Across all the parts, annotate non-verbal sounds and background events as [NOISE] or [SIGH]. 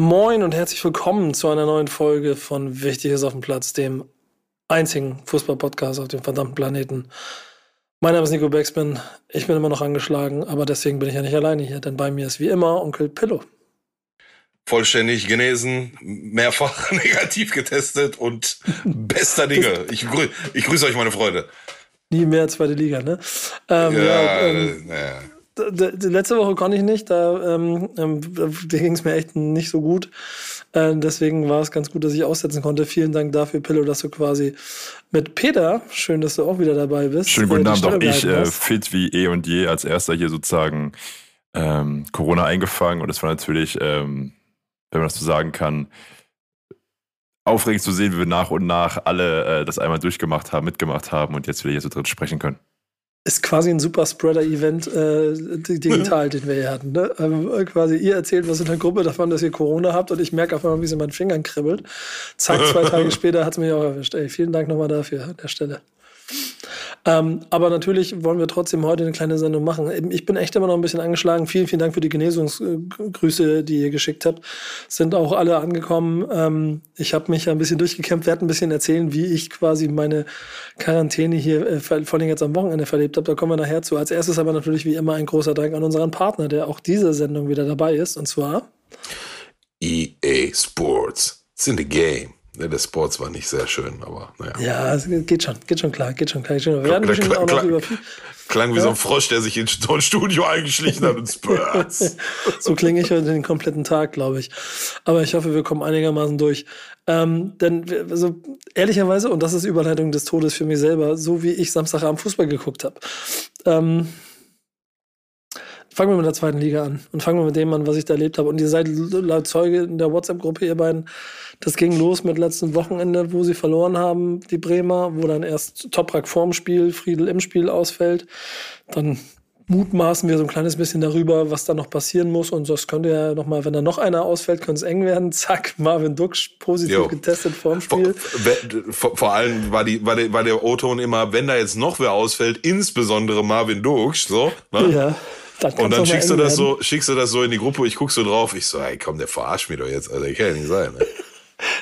Moin und herzlich willkommen zu einer neuen Folge von Wichtiges auf dem Platz, dem einzigen Fußball-Podcast auf dem verdammten Planeten. Mein Name ist Nico Backspin. Ich bin immer noch angeschlagen, aber deswegen bin ich ja nicht alleine hier, denn bei mir ist wie immer Onkel Pillow. Vollständig genesen, mehrfach [LAUGHS] negativ getestet und bester Dinge. Ich, grü ich grüße euch, meine Freunde. Nie mehr zweite Liga, ne? Ähm, ja, ja, ähm, naja letzte Woche konnte ich nicht, da, ähm, ähm da ging es mir echt nicht so gut. Äh, deswegen war es ganz gut, dass ich aussetzen konnte. Vielen Dank dafür, Pillow, dass du quasi mit Peter, schön, dass du auch wieder dabei bist. Schönen guten äh, Abend, auch ich äh, fit wie eh und je als erster hier sozusagen ähm, Corona eingefangen und es war natürlich, ähm, wenn man das so sagen kann, aufregend zu sehen, wie wir nach und nach alle äh, das einmal durchgemacht haben, mitgemacht haben und jetzt wieder hier so drin sprechen können. Ist quasi ein Super-Spreader-Event äh, digital, den wir hier hatten. Ne? Ähm, quasi ihr erzählt was in der Gruppe davon, dass ihr Corona habt und ich merke auf einmal, wie es in meinen Fingern kribbelt. Zack, zwei [LAUGHS] Tage später hat es mich auch erwischt. Ey, vielen Dank nochmal dafür an der Stelle. Ähm, aber natürlich wollen wir trotzdem heute eine kleine Sendung machen. Ich bin echt immer noch ein bisschen angeschlagen. Vielen, vielen Dank für die Genesungsgrüße, die ihr geschickt habt. Sind auch alle angekommen. Ähm, ich habe mich ein bisschen durchgekämpft, werde ein bisschen erzählen, wie ich quasi meine Quarantäne hier äh, vor allem jetzt am Wochenende verlebt habe. Da kommen wir nachher zu. Als erstes aber natürlich wie immer ein großer Dank an unseren Partner, der auch diese Sendung wieder dabei ist. Und zwar EA Sports. It's in the game. Der Sports war nicht sehr schön, aber naja. Ja, es geht schon, geht schon klar, geht schon klar. Wir werden bestimmt auch noch über Klang wie ja. so ein Frosch, der sich in so ein Studio eingeschlichen hat und Spurs. [LAUGHS] so klinge ich heute den kompletten Tag, glaube ich. Aber ich hoffe, wir kommen einigermaßen durch. Ähm, denn also, ehrlicherweise, und das ist Überleitung des Todes für mich selber, so wie ich Samstagabend Fußball geguckt habe. Ähm, fangen wir mit der zweiten Liga an und fangen wir mit dem an, was ich da erlebt habe. Und ihr seid laut Zeuge in der WhatsApp-Gruppe, ihr beiden, das ging los mit letzten Wochenende, wo sie verloren haben, die Bremer, wo dann erst Toprak vorm Spiel, Friedel im Spiel ausfällt. Dann mutmaßen wir so ein kleines bisschen darüber, was da noch passieren muss. Und das könnte ja nochmal, wenn da noch einer ausfällt, könnte es eng werden. [LAUGHS] Zack, Marvin Dux positiv jo. getestet vorm Spiel. Vor, vor, vor, allem war, die, war, der, war der O-Ton immer, wenn da jetzt noch wer ausfällt, insbesondere Marvin Dux, so. Ne? Ja. Dann und dann schickst du das werden. so, schickst du das so in die Gruppe, ich guck so drauf, ich so, ey, komm, der verarscht mich doch jetzt, also, ich kann ja nicht sein. Ne?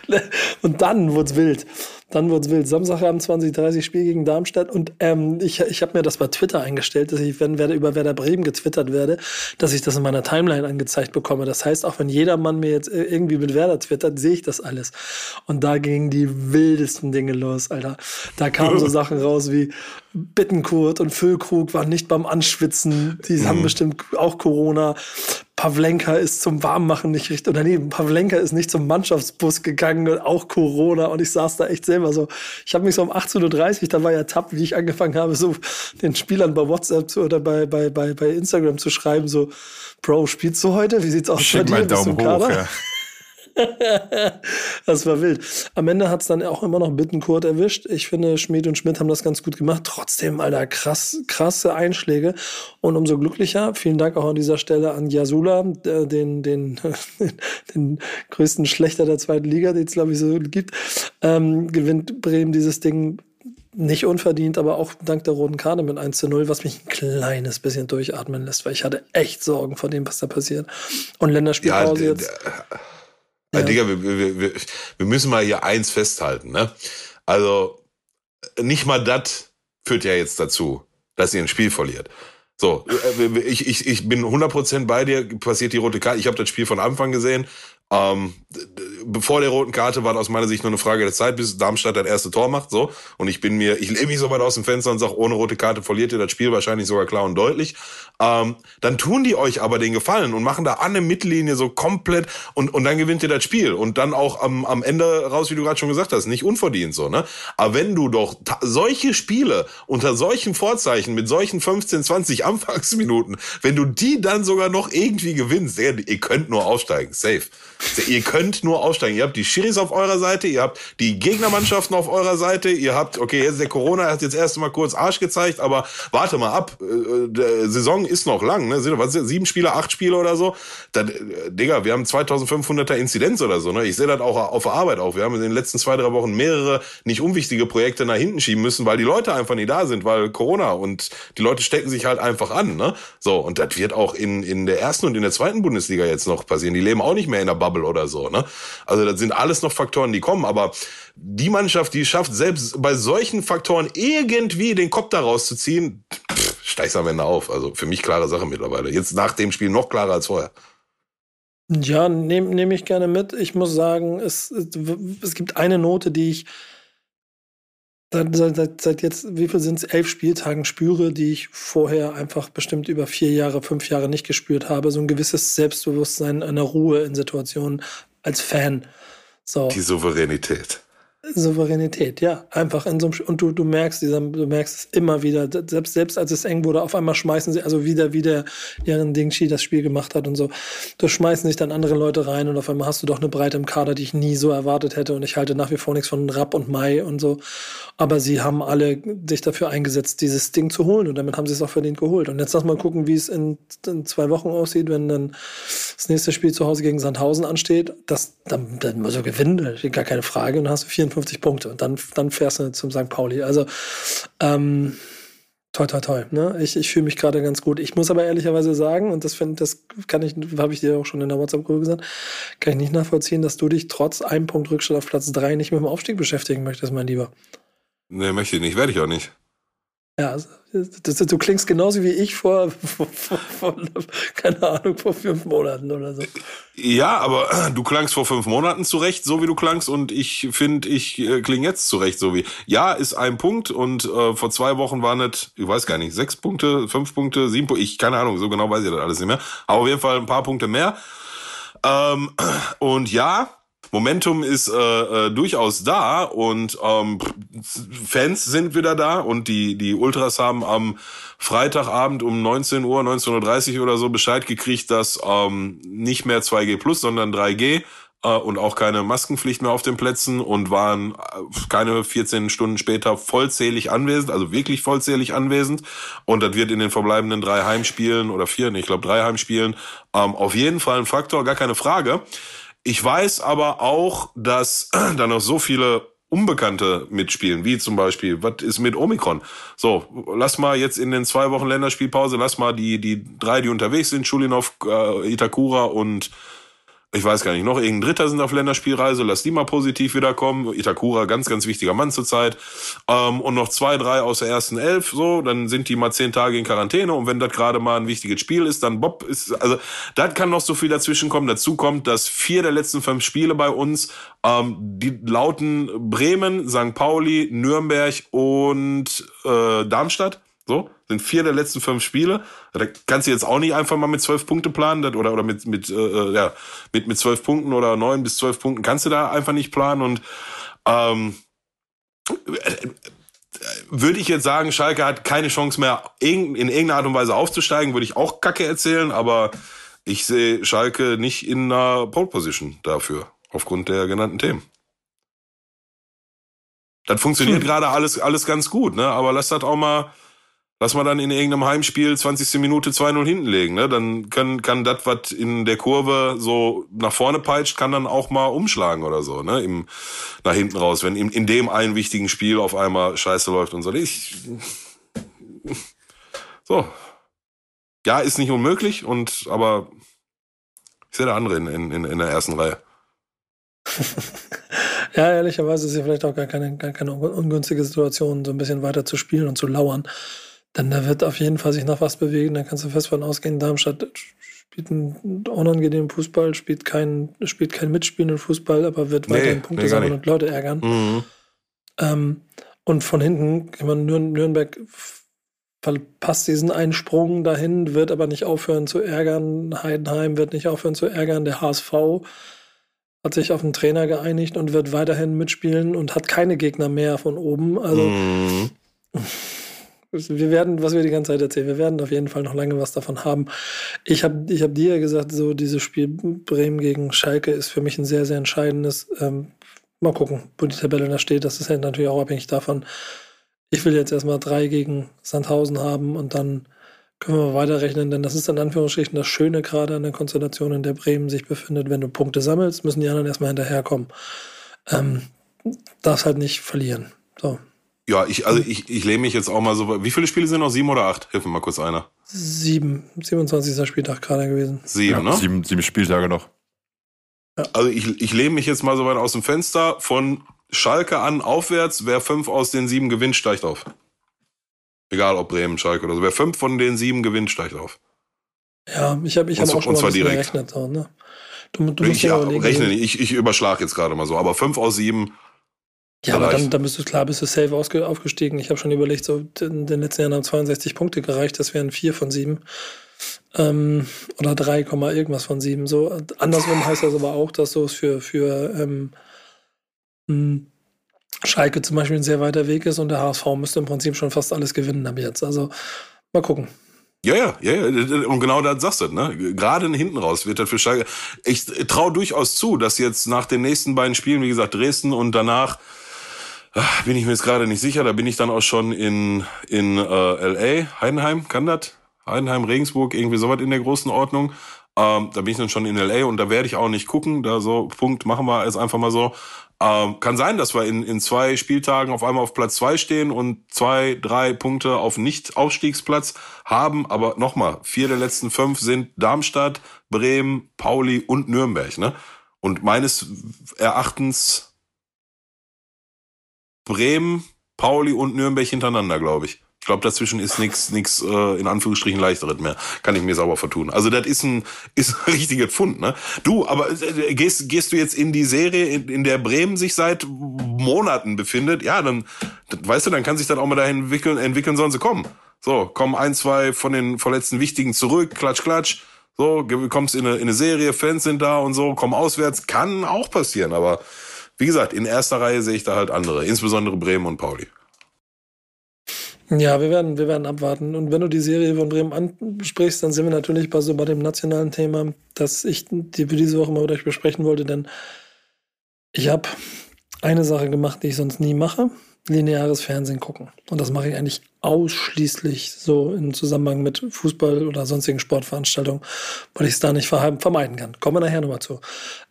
[LAUGHS] und dann wurde es wild. Dann wurde es wild. Samstagabend 2030 Spiel gegen Darmstadt. Und ähm, ich, ich habe mir das bei Twitter eingestellt, dass ich, wenn Werder, über Werder Bremen getwittert werde, dass ich das in meiner Timeline angezeigt bekomme. Das heißt, auch wenn jeder Mann mir jetzt irgendwie mit Werder twittert, sehe ich das alles. Und da gingen die wildesten Dinge los, Alter. Da kamen so [LAUGHS] Sachen raus wie Bittenkurt und Füllkrug waren nicht beim Anschwitzen. Die haben mhm. bestimmt auch Corona. Pavlenka ist zum Warmmachen nicht richtig, oder nee, Pavlenka ist nicht zum Mannschaftsbus gegangen und auch Corona und ich saß da echt selber so. Ich habe mich so um 18.30 Uhr, da war ja tapp, wie ich angefangen habe, so den Spielern bei WhatsApp zu, oder bei, bei, bei, bei Instagram zu schreiben, so, Bro, spielst du heute? Wie sieht's aus Schick bei dir? Mal Daumen hoch, ja. [LAUGHS] [LAUGHS] das war wild. Am Ende hat es dann auch immer noch Bittenkurt erwischt. Ich finde, Schmidt und Schmidt haben das ganz gut gemacht. Trotzdem, Alter, krass, krasse Einschläge. Und umso glücklicher, vielen Dank auch an dieser Stelle an Yasula, den, den, [LAUGHS] den größten Schlechter der zweiten Liga, den es, glaube ich, so gibt. Ähm, gewinnt Bremen dieses Ding nicht unverdient, aber auch dank der roten Karte mit 1 zu 0, was mich ein kleines bisschen durchatmen lässt, weil ich hatte echt Sorgen vor dem, was da passiert. Und Länderspielpause ja, jetzt. Ja. Digga, wir, wir, wir, wir müssen mal hier eins festhalten, ne? Also, nicht mal das führt ja jetzt dazu, dass ihr ein Spiel verliert. So, äh, ich, ich, ich bin 100% bei dir, passiert die rote Karte. Ich habe das Spiel von Anfang gesehen. Ähm, bevor der roten Karte war aus meiner Sicht nur eine Frage der Zeit, bis Darmstadt das erste Tor macht. So. Und ich bin mir, ich lehne mich so weit aus dem Fenster und sage, ohne rote Karte verliert ihr das Spiel wahrscheinlich sogar klar und deutlich. Ähm, dann tun die euch aber den Gefallen und machen da an der Mittellinie so komplett und, und dann gewinnt ihr das Spiel. Und dann auch am, am Ende raus, wie du gerade schon gesagt hast, nicht unverdient so, ne? Aber wenn du doch solche Spiele unter solchen Vorzeichen mit solchen 15, 20 Anfangsminuten, wenn du die dann sogar noch irgendwie gewinnst, ihr, ihr könnt nur aufsteigen, safe. Ihr könnt nur aufsteigen. Ihr habt die Schiris auf eurer Seite, ihr habt die Gegnermannschaften auf eurer Seite, ihr habt, okay, jetzt der Corona hat jetzt erst mal kurz Arsch gezeigt, aber warte mal ab. Äh, Saison ist noch lang, ne? Sind, was sieben Spiele, acht Spiele oder so? Dann, äh, Digga, wir haben 2500er Inzidenz oder so, ne? Ich sehe das auch auf der Arbeit auch. Wir haben in den letzten zwei, drei Wochen mehrere nicht unwichtige Projekte nach hinten schieben müssen, weil die Leute einfach nicht da sind, weil Corona und die Leute stecken sich halt einfach an, ne? So, und das wird auch in, in der ersten und in der zweiten Bundesliga jetzt noch passieren. Die leben auch nicht mehr in der Bubble oder so. Ne? Also das sind alles noch Faktoren, die kommen. Aber die Mannschaft, die schafft, selbst bei solchen Faktoren irgendwie den Kopf da rauszuziehen, steigst am Ende auf. Also für mich klare Sache mittlerweile. Jetzt nach dem Spiel noch klarer als vorher. Ja, nehme nehm ich gerne mit. Ich muss sagen, es, es gibt eine Note, die ich seit, seit, seit jetzt, wie viel sind es, elf Spieltagen spüre, die ich vorher einfach bestimmt über vier Jahre, fünf Jahre nicht gespürt habe. So ein gewisses Selbstbewusstsein, eine Ruhe in Situationen als Fan. So. Die Souveränität. Souveränität, ja. Einfach in so einem, und du, du merkst, dieser, du merkst es immer wieder, selbst, selbst als es eng wurde, auf einmal schmeißen sie, also wieder, wie der Jaren Dingshi das Spiel gemacht hat und so, da schmeißen sich dann andere Leute rein und auf einmal hast du doch eine Breite im Kader, die ich nie so erwartet hätte und ich halte nach wie vor nichts von Rapp und Mai und so. Aber sie haben alle sich dafür eingesetzt, dieses Ding zu holen und damit haben sie es auch verdient geholt. Und jetzt lass mal gucken, wie es in, in zwei Wochen aussieht, wenn dann das nächste Spiel zu Hause gegen Sandhausen ansteht. Das, dann, dann muss er gewinnen, gar keine Frage, und dann hast du 54 54 Punkte und dann, dann fährst du zum St. Pauli. Also, ähm, Toi, toi, toi. Ne? Ich, ich fühle mich gerade ganz gut. Ich muss aber ehrlicherweise sagen, und das finde das kann ich, habe ich dir auch schon in der WhatsApp-Gruppe gesagt, kann ich nicht nachvollziehen, dass du dich trotz einem Punkt Rückstand auf Platz 3 nicht mit dem Aufstieg beschäftigen möchtest, mein Lieber. Nee, möchte ich nicht, werde ich auch nicht. Ja, du klingst genauso wie ich vor, vor, vor, vor, keine Ahnung, vor fünf Monaten oder so. Ja, aber du klangst vor fünf Monaten zurecht, so wie du klangst, und ich finde, ich äh, klinge jetzt zurecht, so wie. Ja, ist ein Punkt und äh, vor zwei Wochen waren es, ich weiß gar nicht, sechs Punkte, fünf Punkte, sieben Punkte, ich keine Ahnung, so genau weiß ich das alles nicht mehr. Aber auf jeden Fall ein paar Punkte mehr. Ähm, und ja, Momentum ist äh, äh, durchaus da und ähm, Fans sind wieder da und die, die Ultras haben am Freitagabend um 19 Uhr, 19.30 Uhr oder so Bescheid gekriegt, dass ähm, nicht mehr 2G plus, sondern 3G äh, und auch keine Maskenpflicht mehr auf den Plätzen und waren äh, keine 14 Stunden später vollzählig anwesend, also wirklich vollzählig anwesend. Und das wird in den verbleibenden drei Heimspielen oder vier, nee, ich glaube drei Heimspielen ähm, auf jeden Fall ein Faktor, gar keine Frage. Ich weiß aber auch, dass [CLEARS THROAT] da noch so viele Unbekannte mitspielen, wie zum Beispiel, was ist mit Omikron? So, lass mal jetzt in den zwei Wochen Länderspielpause, lass mal die, die drei, die unterwegs sind, Schulinov, äh, Itakura und ich weiß gar nicht, noch irgendein Dritter sind auf Länderspielreise, lass die mal positiv wiederkommen. Itakura, ganz, ganz wichtiger Mann zurzeit. Ähm, und noch zwei, drei aus der ersten Elf, so, dann sind die mal zehn Tage in Quarantäne und wenn das gerade mal ein wichtiges Spiel ist, dann Bob ist, also, da kann noch so viel dazwischen kommen. Dazu kommt, dass vier der letzten fünf Spiele bei uns, ähm, die lauten Bremen, St. Pauli, Nürnberg und äh, Darmstadt. So, sind vier der letzten fünf Spiele. Da kannst du jetzt auch nicht einfach mal mit zwölf Punkte planen oder, oder mit, mit, äh, äh, ja, mit, mit zwölf Punkten oder neun bis zwölf Punkten kannst du da einfach nicht planen. Und ähm, würde ich jetzt sagen, Schalke hat keine Chance mehr, in irgendeiner Art und Weise aufzusteigen, würde ich auch Kacke erzählen, aber ich sehe Schalke nicht in einer Pole Position dafür, aufgrund der genannten Themen. Das funktioniert hm. gerade alles, alles ganz gut, ne? Aber lass das auch mal lass mal dann in irgendeinem Heimspiel 20. Minute 2-0 hinten legen. Ne? Dann kann, kann das, was in der Kurve so nach vorne peitscht, kann dann auch mal umschlagen oder so, ne? Im, nach hinten raus, wenn in, in dem einen wichtigen Spiel auf einmal Scheiße läuft und so. Ich, so. Ja, ist nicht unmöglich, und aber ich sehe da andere in, in, in der ersten Reihe. [LAUGHS] ja, ehrlicherweise ist ja vielleicht auch gar keine, gar keine ungünstige Situation, so ein bisschen weiter zu spielen und zu lauern. Denn da wird auf jeden Fall sich noch was bewegen. Da kannst du fest von ausgehen, Darmstadt spielt einen unangenehmen Fußball, spielt keinen spielt keinen mitspielenden Fußball, aber wird nee, weiterhin Punkte nee, sammeln und Leute ärgern. Mhm. Ähm, und von hinten, ich meine, Nürnberg verpasst diesen einen Sprung dahin, wird aber nicht aufhören zu ärgern. Heidenheim wird nicht aufhören zu ärgern. Der HSV hat sich auf einen Trainer geeinigt und wird weiterhin mitspielen und hat keine Gegner mehr von oben. Also mm. Wir werden, was wir die ganze Zeit erzählen, wir werden auf jeden Fall noch lange was davon haben. Ich habe ich hab dir ja gesagt, so dieses Spiel Bremen gegen Schalke ist für mich ein sehr, sehr entscheidendes. Ähm, mal gucken, wo die Tabelle da steht. Das ist halt natürlich auch abhängig davon, ich will jetzt erstmal drei gegen Sandhausen haben und dann können wir weiterrechnen, denn das ist in Anführungsstrichen das Schöne gerade an der Konstellation, in der Bremen sich befindet. Wenn du Punkte sammelst, müssen die anderen erstmal hinterherkommen. Ähm, darfst halt nicht verlieren. So. Ja, ich, also ich, ich lehne mich jetzt auch mal so. Wie viele Spiele sind noch? Sieben oder acht? Hilf mir mal kurz einer. Sieben. 27. Spieltag gerade gewesen. Sieben, ja, ne? Sieben, sieben Spieltage noch. Ja. Also ich, ich lehne mich jetzt mal so weit aus dem Fenster von Schalke an aufwärts, wer fünf aus den sieben gewinnt, steigt auf. Egal ob Bremen, Schalke oder so. Wer fünf von den sieben gewinnt, steigt auf. Ja, ich habe ich hab auch schon mal direkt. gerechnet. So, ne? du, du ich ja, rechne nicht, ich, ich überschlage jetzt gerade mal so, aber fünf aus sieben. Ja, aber dann, dann bist du klar, bist du safe aufgestiegen. Ich habe schon überlegt, so in den letzten Jahren haben 62 Punkte gereicht, das wären vier von sieben. Ähm, oder 3, irgendwas von sieben. So, andersrum heißt das aber auch, dass du es für, für ähm, hm. Schalke zum Beispiel ein sehr weiter Weg ist und der HSV müsste im Prinzip schon fast alles gewinnen ab jetzt. Also mal gucken. Ja, ja, ja, ja. Und genau das sagst du, ne? Gerade hinten raus wird das für Schalke. Ich traue durchaus zu, dass jetzt nach den nächsten beiden Spielen, wie gesagt, Dresden und danach ach, bin ich mir jetzt gerade nicht sicher, da bin ich dann auch schon in, in äh, LA, Heidenheim, kann das? Heidenheim, Regensburg, irgendwie sowas in der großen Ordnung. Ähm, da bin ich dann schon in LA und da werde ich auch nicht gucken. Da so, Punkt, machen wir jetzt einfach mal so. Ähm, kann sein, dass wir in, in zwei Spieltagen auf einmal auf Platz zwei stehen und zwei, drei Punkte auf Nicht-Aufstiegsplatz haben. Aber nochmal, vier der letzten fünf sind Darmstadt, Bremen, Pauli und Nürnberg. Ne? Und meines Erachtens Bremen, Pauli und Nürnberg hintereinander, glaube ich. Ich glaube, dazwischen ist nichts nix, äh, in Anführungsstrichen leichteres mehr. Kann ich mir sauber vertun. Also das ist ein, [LAUGHS] ist ein richtiger Pfund. Ne? Du, aber äh, gehst, gehst du jetzt in die Serie, in, in der Bremen sich seit Monaten befindet, ja, dann, weißt du, dann kann sich dann auch mal dahin entwickeln, entwickeln sollen sie kommen. So, kommen ein, zwei von den verletzten Wichtigen zurück, klatsch, klatsch. So, kommst in eine, in eine Serie, Fans sind da und so, komm auswärts, kann auch passieren, aber wie gesagt, in erster Reihe sehe ich da halt andere, insbesondere Bremen und Pauli. Ja, wir werden, wir werden abwarten. Und wenn du die Serie von Bremen ansprichst, dann sind wir natürlich bei so bei dem nationalen Thema, das ich die für diese Woche mal mit euch besprechen wollte, denn ich habe eine Sache gemacht, die ich sonst nie mache: lineares Fernsehen gucken. Und das mache ich eigentlich ausschließlich so im Zusammenhang mit Fußball oder sonstigen Sportveranstaltungen, weil ich es da nicht vermeiden kann. Kommen wir nachher nochmal zu.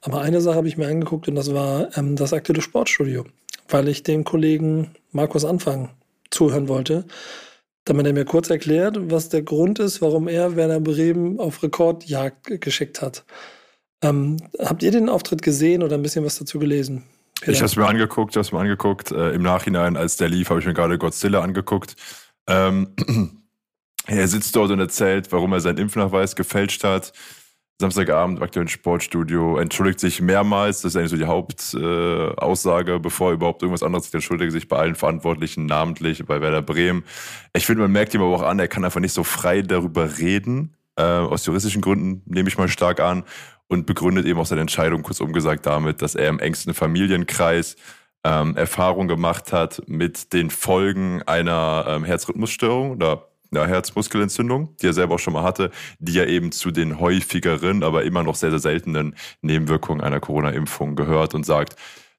Aber eine Sache habe ich mir angeguckt und das war ähm, das aktuelle Sportstudio, weil ich den Kollegen Markus Anfang zuhören wollte, damit er mir kurz erklärt, was der Grund ist, warum er Werner Bremen auf Rekordjagd geschickt hat. Ähm, habt ihr den Auftritt gesehen oder ein bisschen was dazu gelesen? Ich habe es mir angeguckt, ich habe es mir angeguckt. Äh, Im Nachhinein, als der lief, habe ich mir gerade Godzilla angeguckt. Ähm, [CLEARS THROAT] er sitzt dort und erzählt, warum er seinen Impfnachweis gefälscht hat. Samstagabend im aktuellen Sportstudio, entschuldigt sich mehrmals, das ist eigentlich so die Hauptaussage, äh, bevor er überhaupt irgendwas anderes entschuldigt sich bei allen Verantwortlichen, namentlich bei Werder Bremen. Ich finde, man merkt ihm aber auch an, er kann einfach nicht so frei darüber reden, äh, aus juristischen Gründen nehme ich mal stark an, und begründet eben auch seine Entscheidung, kurz umgesagt, damit, dass er im engsten Familienkreis ähm, Erfahrung gemacht hat mit den Folgen einer ähm, Herzrhythmusstörung oder ja, Herzmuskelentzündung, die er selber auch schon mal hatte, die ja eben zu den häufigeren, aber immer noch sehr, sehr seltenen Nebenwirkungen einer Corona-Impfung gehört und sagt,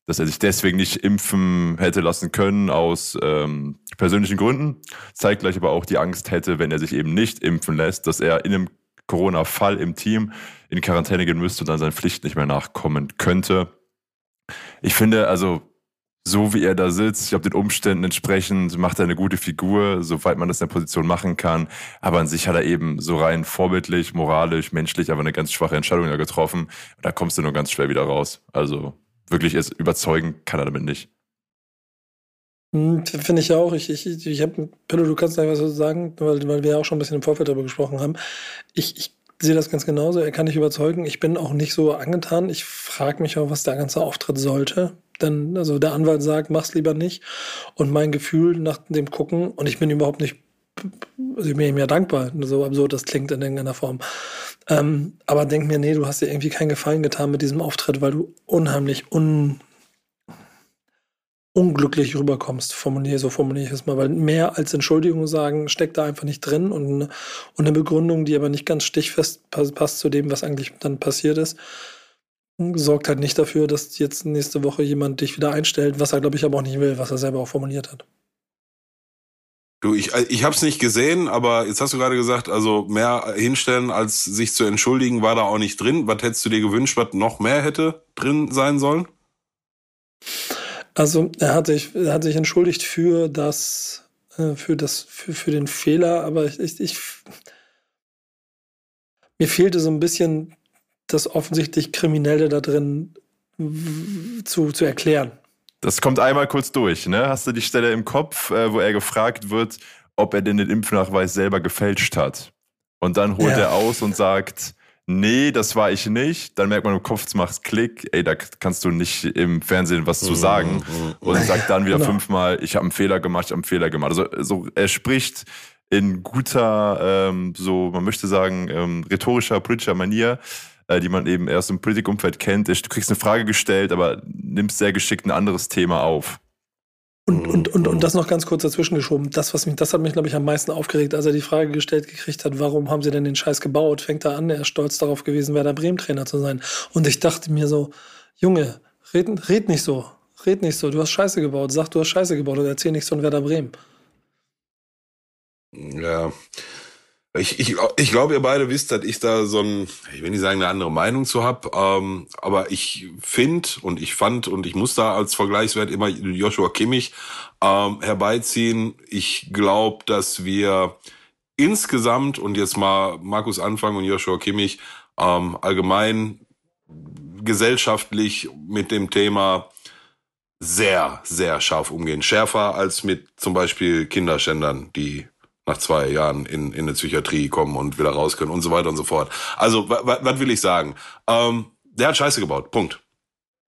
dass er sich deswegen nicht impfen hätte lassen können aus ähm, persönlichen Gründen, zeigt gleich aber auch die Angst hätte, wenn er sich eben nicht impfen lässt, dass er in einem Corona-Fall im Team in Quarantäne gehen müsste und dann seinen Pflichten nicht mehr nachkommen könnte. Ich finde, also so wie er da sitzt, ich glaube, den Umständen entsprechend macht er eine gute Figur, soweit man das in der Position machen kann. Aber an sich hat er eben so rein vorbildlich, moralisch, menschlich, aber eine ganz schwache Entscheidung da getroffen. Da kommst du nur ganz schwer wieder raus. Also wirklich ist überzeugen kann er damit nicht. Hm, finde ich auch. Ich, ich, ich habe, Pillow, du kannst da was sagen, weil, weil wir ja auch schon ein bisschen im Vorfeld darüber gesprochen haben. Ich, ich sehe das ganz genauso. Er kann nicht überzeugen. Ich bin auch nicht so angetan. Ich frage mich auch, was der ganze Auftritt sollte. Denn also der Anwalt sagt, mach's lieber nicht. Und mein Gefühl nach dem Gucken, und ich bin überhaupt nicht, also ich bin ihm ja dankbar, so absurd das klingt in irgendeiner Form. Ähm, aber denk mir, nee, du hast dir irgendwie keinen Gefallen getan mit diesem Auftritt, weil du unheimlich un unglücklich rüberkommst, formuliere, so formuliere ich es mal, weil mehr als Entschuldigung sagen steckt da einfach nicht drin und eine, und eine Begründung, die aber nicht ganz stichfest passt zu dem, was eigentlich dann passiert ist, sorgt halt nicht dafür, dass jetzt nächste Woche jemand dich wieder einstellt, was er, glaube ich, aber auch nicht will, was er selber auch formuliert hat. Du, ich, ich habe es nicht gesehen, aber jetzt hast du gerade gesagt, also mehr hinstellen, als sich zu entschuldigen, war da auch nicht drin. Was hättest du dir gewünscht, was noch mehr hätte drin sein sollen? Also er hat sich, er hat sich entschuldigt für das, äh, für das, für, für den Fehler, aber ich, ich, ich mir fehlte so ein bisschen das offensichtlich Kriminelle da drin zu, zu erklären. Das kommt einmal kurz durch, ne? Hast du die Stelle im Kopf, äh, wo er gefragt wird, ob er denn den Impfnachweis selber gefälscht hat? Und dann holt ja. er aus und sagt, nee, das war ich nicht. Dann merkt man im Kopf, macht Klick, ey, da kannst du nicht im Fernsehen was zu sagen. Mhm, mhm, mhm. Und sagt dann wieder genau. fünfmal, ich habe einen Fehler gemacht, ich habe einen Fehler gemacht. Also so, er spricht in guter, ähm, so man möchte sagen, ähm, rhetorischer, politischer Manier, äh, die man eben erst im Politikumfeld kennt. Du kriegst eine Frage gestellt, aber nimmst sehr geschickt ein anderes Thema auf. Und, und, und, und das noch ganz kurz dazwischen geschoben. Das, was mich, das hat mich, glaube ich, am meisten aufgeregt, als er die Frage gestellt gekriegt hat, warum haben sie denn den Scheiß gebaut? Fängt er an, er ist stolz darauf gewesen, Werder Bremen-Trainer zu sein. Und ich dachte mir so, Junge, red, red nicht so. Red nicht so. Du hast Scheiße gebaut. Sag, du hast Scheiße gebaut und erzähl nichts von Werder Bremen. Ja, ich, ich, ich glaube, ihr beide wisst, dass ich da so ein, ich will nicht sagen, eine andere Meinung zu hab, ähm, aber ich finde und ich fand und ich muss da als Vergleichswert immer Joshua Kimmich ähm, herbeiziehen. Ich glaube, dass wir insgesamt und jetzt mal Markus Anfang und Joshua Kimmich ähm, allgemein gesellschaftlich mit dem Thema sehr, sehr scharf umgehen. Schärfer als mit zum Beispiel Kinderschändern, die nach zwei Jahren in, in eine Psychiatrie kommen und wieder raus können und so weiter und so fort. Also, was will ich sagen? Ähm, der hat Scheiße gebaut. Punkt.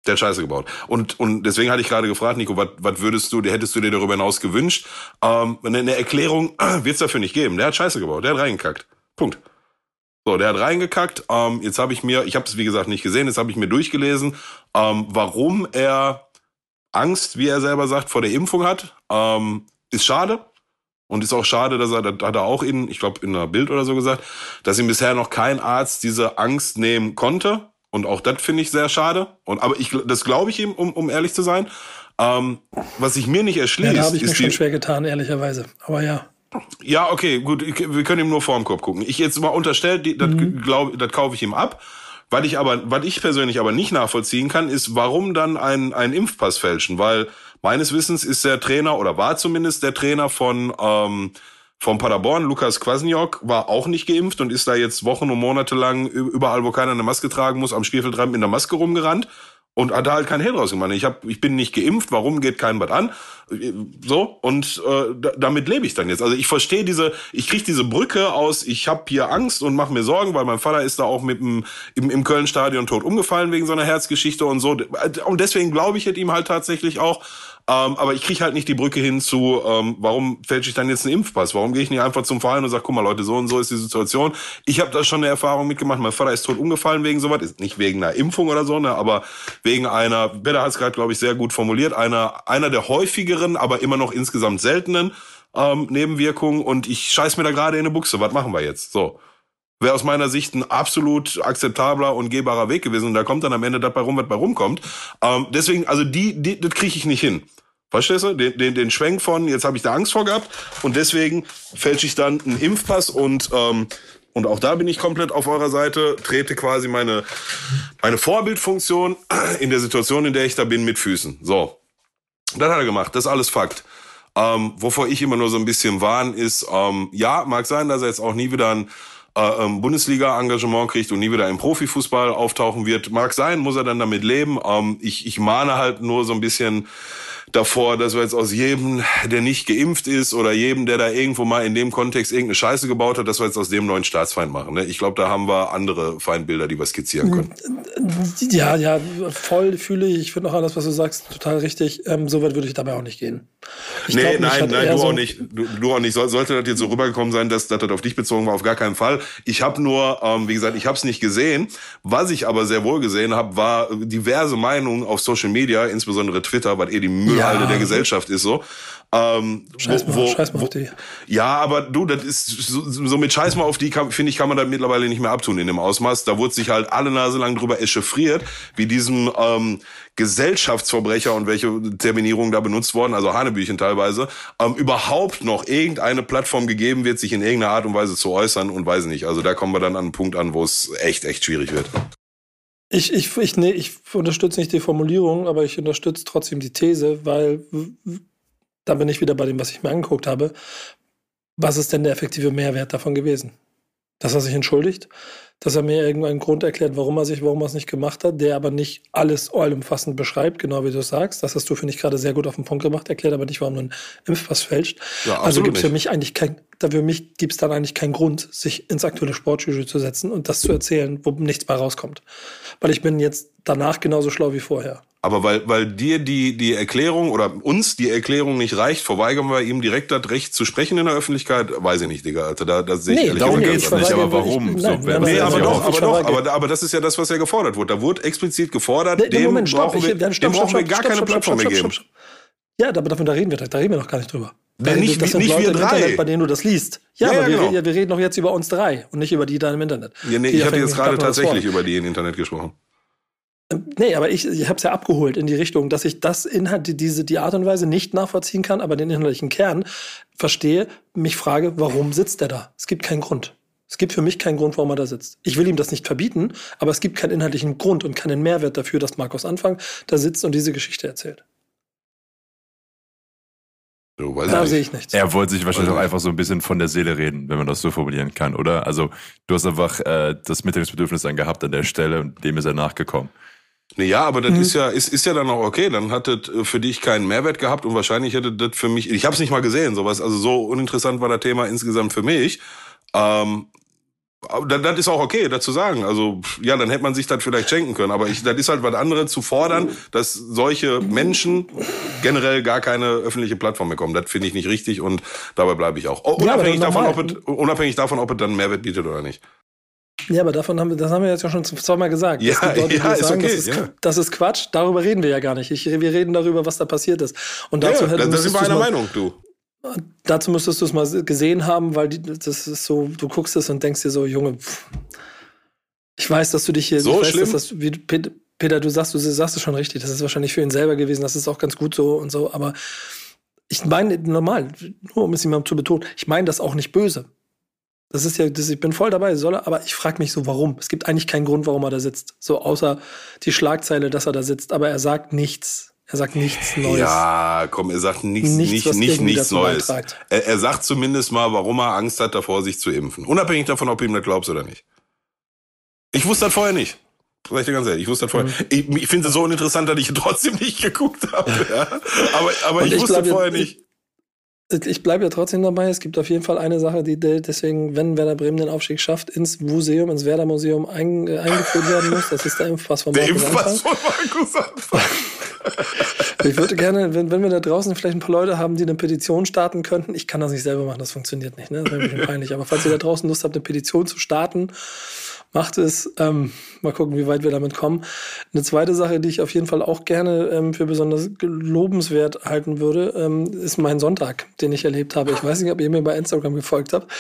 Der hat Scheiße gebaut. Und, und deswegen hatte ich gerade gefragt, Nico, was würdest du, hättest du dir darüber hinaus gewünscht? Ähm, eine Erklärung [CLEARS THROAT] wird es dafür nicht geben. Der hat Scheiße gebaut. Der hat reingekackt. Punkt. So, der hat reingekackt. Ähm, jetzt habe ich mir, ich habe es wie gesagt nicht gesehen, jetzt habe ich mir durchgelesen, ähm, warum er Angst, wie er selber sagt, vor der Impfung hat. Ähm, ist schade. Und ist auch schade, dass er, das hat er auch in, ich glaube, in einer Bild oder so gesagt, dass ihm bisher noch kein Arzt diese Angst nehmen konnte. Und auch das finde ich sehr schade. Und aber ich, das glaube ich ihm, um, um ehrlich zu sein. Ähm, was sich mir nicht erschließt. Ja, da habe ich mir schon schwer getan, ehrlicherweise. Aber ja. Ja, okay, gut. Wir können ihm nur vor dem Kopf gucken. Ich jetzt mal unterstellt, das, mhm. glaub, das kaufe ich ihm ab. Was ich aber, was ich persönlich aber nicht nachvollziehen kann, ist, warum dann ein, ein Impfpass fälschen? Weil meines Wissens ist der Trainer oder war zumindest der Trainer von ähm, vom Paderborn, Lukas Kwasniok, war auch nicht geimpft und ist da jetzt Wochen und Monate lang überall, wo keiner eine Maske tragen muss, am Spielfeldrand mit einer Maske rumgerannt und hat da halt kein Hehl draus gemacht. Ich, hab, ich bin nicht geimpft, warum geht kein Bad an? So, und äh, damit lebe ich dann jetzt. Also ich verstehe diese, ich kriege diese Brücke aus, ich habe hier Angst und mache mir Sorgen, weil mein Vater ist da auch mit dem, im, im Köln-Stadion tot umgefallen wegen so einer Herzgeschichte und so. Und deswegen glaube ich ihm halt tatsächlich auch, ähm, aber ich kriege halt nicht die Brücke hin zu, ähm, warum fälsche ich dann jetzt einen Impfpass? Warum gehe ich nicht einfach zum Verein und sage, guck mal Leute, so und so ist die Situation. Ich habe da schon eine Erfahrung mitgemacht. Mein Vater ist tot umgefallen wegen sowas. Ist nicht wegen einer Impfung oder so, ne, aber wegen einer, Peter hat es gerade, glaube ich, sehr gut formuliert, einer, einer der häufigeren, aber immer noch insgesamt seltenen ähm, Nebenwirkungen. Und ich scheiß mir da gerade in eine Buchse. Was machen wir jetzt? So wäre aus meiner Sicht ein absolut akzeptabler und gehbarer Weg gewesen. Und da kommt dann am Ende dabei rum, was bei rumkommt. Ähm, deswegen, also die, die das kriege ich nicht hin. Verstehst du? Den, den, den Schwenk von, jetzt habe ich da Angst vor gehabt und deswegen fälsche ich dann einen Impfpass und ähm, und auch da bin ich komplett auf eurer Seite, trete quasi meine, meine Vorbildfunktion in der Situation, in der ich da bin, mit Füßen. So. Das hat er gemacht, das ist alles Fakt. Ähm, wovor ich immer nur so ein bisschen warn, ist, ähm, ja, mag sein, dass er jetzt auch nie wieder ein äh, ähm, Bundesliga-Engagement kriegt und nie wieder im Profifußball auftauchen wird. Mag sein, muss er dann damit leben. Ähm, ich, ich mahne halt nur so ein bisschen davor, dass wir jetzt aus jedem, der nicht geimpft ist oder jedem, der da irgendwo mal in dem Kontext irgendeine Scheiße gebaut hat, dass wir jetzt aus dem neuen Staatsfeind machen. Ne? Ich glaube, da haben wir andere Feindbilder, die wir skizzieren können. Ja, ja, voll fühle ich. Ich finde auch alles, was du sagst, total richtig. Ähm, so weit würde ich dabei auch nicht gehen. Ich nee, glaub, nein, nein, du so auch nicht. Du, du, auch nicht. Sollte das jetzt so rübergekommen sein, dass, dass das auf dich bezogen war, auf gar keinen Fall. Ich habe nur, ähm, wie gesagt, ich habe es nicht gesehen. Was ich aber sehr wohl gesehen habe, war diverse Meinungen auf Social Media, insbesondere Twitter, weil eh die Müllhalde ja. der Gesellschaft ist so. Ähm, scheiß, mal, wo, scheiß mal auf die. Ja, aber du, das ist so, so mit Scheiß mal auf die, finde ich, kann man da mittlerweile nicht mehr abtun in dem Ausmaß. Da wurde sich halt alle Nase lang drüber echauffiert, wie diesem ähm, Gesellschaftsverbrecher und welche Terminierungen da benutzt worden, also Hanebüchen teilweise, ähm, überhaupt noch irgendeine Plattform gegeben wird, sich in irgendeiner Art und Weise zu äußern und weiß nicht. Also da kommen wir dann an einen Punkt an, wo es echt, echt schwierig wird. Ich, ich, ich, nee, ich unterstütze nicht die Formulierung, aber ich unterstütze trotzdem die These, weil da bin ich wieder bei dem, was ich mir angeguckt habe. Was ist denn der effektive Mehrwert davon gewesen? Dass er sich entschuldigt, dass er mir irgendeinen Grund erklärt, warum er sich, warum er es nicht gemacht hat, der aber nicht alles allumfassend beschreibt, genau wie du sagst. Das hast du, finde ich, gerade sehr gut auf den Punkt gemacht, erklärt aber nicht, warum du einen Impfpass fälscht. Ja, also gibt es für mich eigentlich kein, für mich gibt es dann eigentlich keinen Grund, sich ins aktuelle Sportjury zu setzen und das zu erzählen, wo nichts mehr rauskommt. Weil ich bin jetzt danach genauso schlau wie vorher. Aber weil, weil dir die, die Erklärung oder uns die Erklärung nicht reicht, verweigern wir ihm direkt das Recht zu sprechen in der Öffentlichkeit? Weiß ich nicht, Digga. Also da, da sehe ich nee, ehrlich darum geht's nicht. Aber warum? Ich, nein, so, nein, nee, aber doch, aber doch. Aber, aber das ist ja das, was ja gefordert wurde. Da wurde explizit gefordert, nee, dem Moment, stopp, brauchen wir, ich, dann, stopp, dem brauchen wir gar keine Plattform mehr geben. Ja, aber davon, da reden wir, da reden wir noch gar nicht drüber. Weil nicht, das sind nicht Leute wir drei. Internet, bei denen du das liest. Ja, ja aber ja, genau. wir, wir, reden doch jetzt über uns drei und nicht über die da im Internet. Ja, nee, ich hatte jetzt gerade tatsächlich über die im Internet gesprochen. Ähm, nee, aber ich, ich habe es ja abgeholt in die Richtung, dass ich das Inhalt, diese, die Art und Weise nicht nachvollziehen kann, aber den inhaltlichen Kern verstehe, mich frage, warum sitzt er da? Es gibt keinen Grund. Es gibt für mich keinen Grund, warum er da sitzt. Ich will ihm das nicht verbieten, aber es gibt keinen inhaltlichen Grund und keinen Mehrwert dafür, dass Markus Anfang da sitzt und diese Geschichte erzählt. So, da sehe ich nichts. Er wollte sich wahrscheinlich auch einfach so ein bisschen von der Seele reden, wenn man das so formulieren kann, oder? Also du hast einfach äh, das Mitteilungsbedürfnis dann gehabt an der Stelle und dem ist er nachgekommen. Ja, aber das mhm. ist ja ist, ist ja dann auch okay. Dann hat das äh, für dich keinen Mehrwert gehabt und wahrscheinlich hätte das für mich. Ich habe es nicht mal gesehen, sowas. Also so uninteressant war das Thema insgesamt für mich. Ähm, das, das ist auch okay, das zu sagen. Also ja, dann hätte man sich das vielleicht schenken können. Aber ich, das ist halt was anderes zu fordern, dass solche Menschen generell gar keine öffentliche Plattform bekommen. Das finde ich nicht richtig und dabei bleibe ich auch. Unabhängig, ja, davon, ob es, unabhängig davon, ob es dann Mehrwert bietet oder nicht. Ja, aber davon haben wir, das haben wir jetzt ja schon zweimal gesagt. Ja, Leute, ja, ist sagen, okay. Das ist, ja. das ist, Quatsch. Darüber reden wir ja gar nicht. Ich, wir reden darüber, was da passiert ist. Und dazu ja, da sind wir einer Meinung, du. Dazu müsstest du es mal gesehen haben, weil die, das ist so, du guckst es und denkst dir so, Junge, pff, ich weiß, dass du dich hier, so ich schlimm? weiß, dass das, wie, Peter, du sagst, du sagst es schon richtig. Das ist wahrscheinlich für ihn selber gewesen. Das ist auch ganz gut so und so. Aber ich meine, normal, nur um es ihm zu betonen, ich meine das auch nicht böse. Das ist ja, das, ich bin voll dabei, soll er, aber ich frage mich so, warum? Es gibt eigentlich keinen Grund, warum er da sitzt. So außer die Schlagzeile, dass er da sitzt, aber er sagt nichts. Er sagt nichts Neues. Ja, komm, er sagt nichts, nichts nicht, nicht, nichts Neues. Er, er, sagt zumindest mal, warum er Angst hat, davor sich zu impfen. Unabhängig davon, ob du ihm das glaubst oder nicht. Ich wusste das vorher nicht. Sag ich dir ganz ehrlich, ich wusste das vorher. Mhm. Ich, ich finde es so uninteressant, dass ich trotzdem nicht geguckt habe. [LAUGHS] Ja. Aber, aber ich, ich, wusste glaub, vorher nicht ich bleibe ja trotzdem dabei. Es gibt auf jeden Fall eine Sache, die deswegen, wenn Werder Bremen den Aufstieg schafft, ins Museum, ins Werder Museum ein, äh, eingeführt werden muss. Das ist der Impfpass von Markus Der Impfpass von Markus Anfang. [LAUGHS] ich würde gerne, wenn, wenn wir da draußen vielleicht ein paar Leute haben, die eine Petition starten könnten. Ich kann das nicht selber machen, das funktioniert nicht. Ne? Das wäre ein bisschen peinlich. Aber falls ihr da draußen Lust habt, eine Petition zu starten, macht es. Ähm, mal gucken, wie weit wir damit kommen. Eine zweite Sache, die ich auf jeden Fall auch gerne ähm, für besonders lobenswert halten würde, ähm, ist mein Sonntag, den ich erlebt habe. Ich weiß nicht, ob ihr mir bei Instagram gefolgt habt.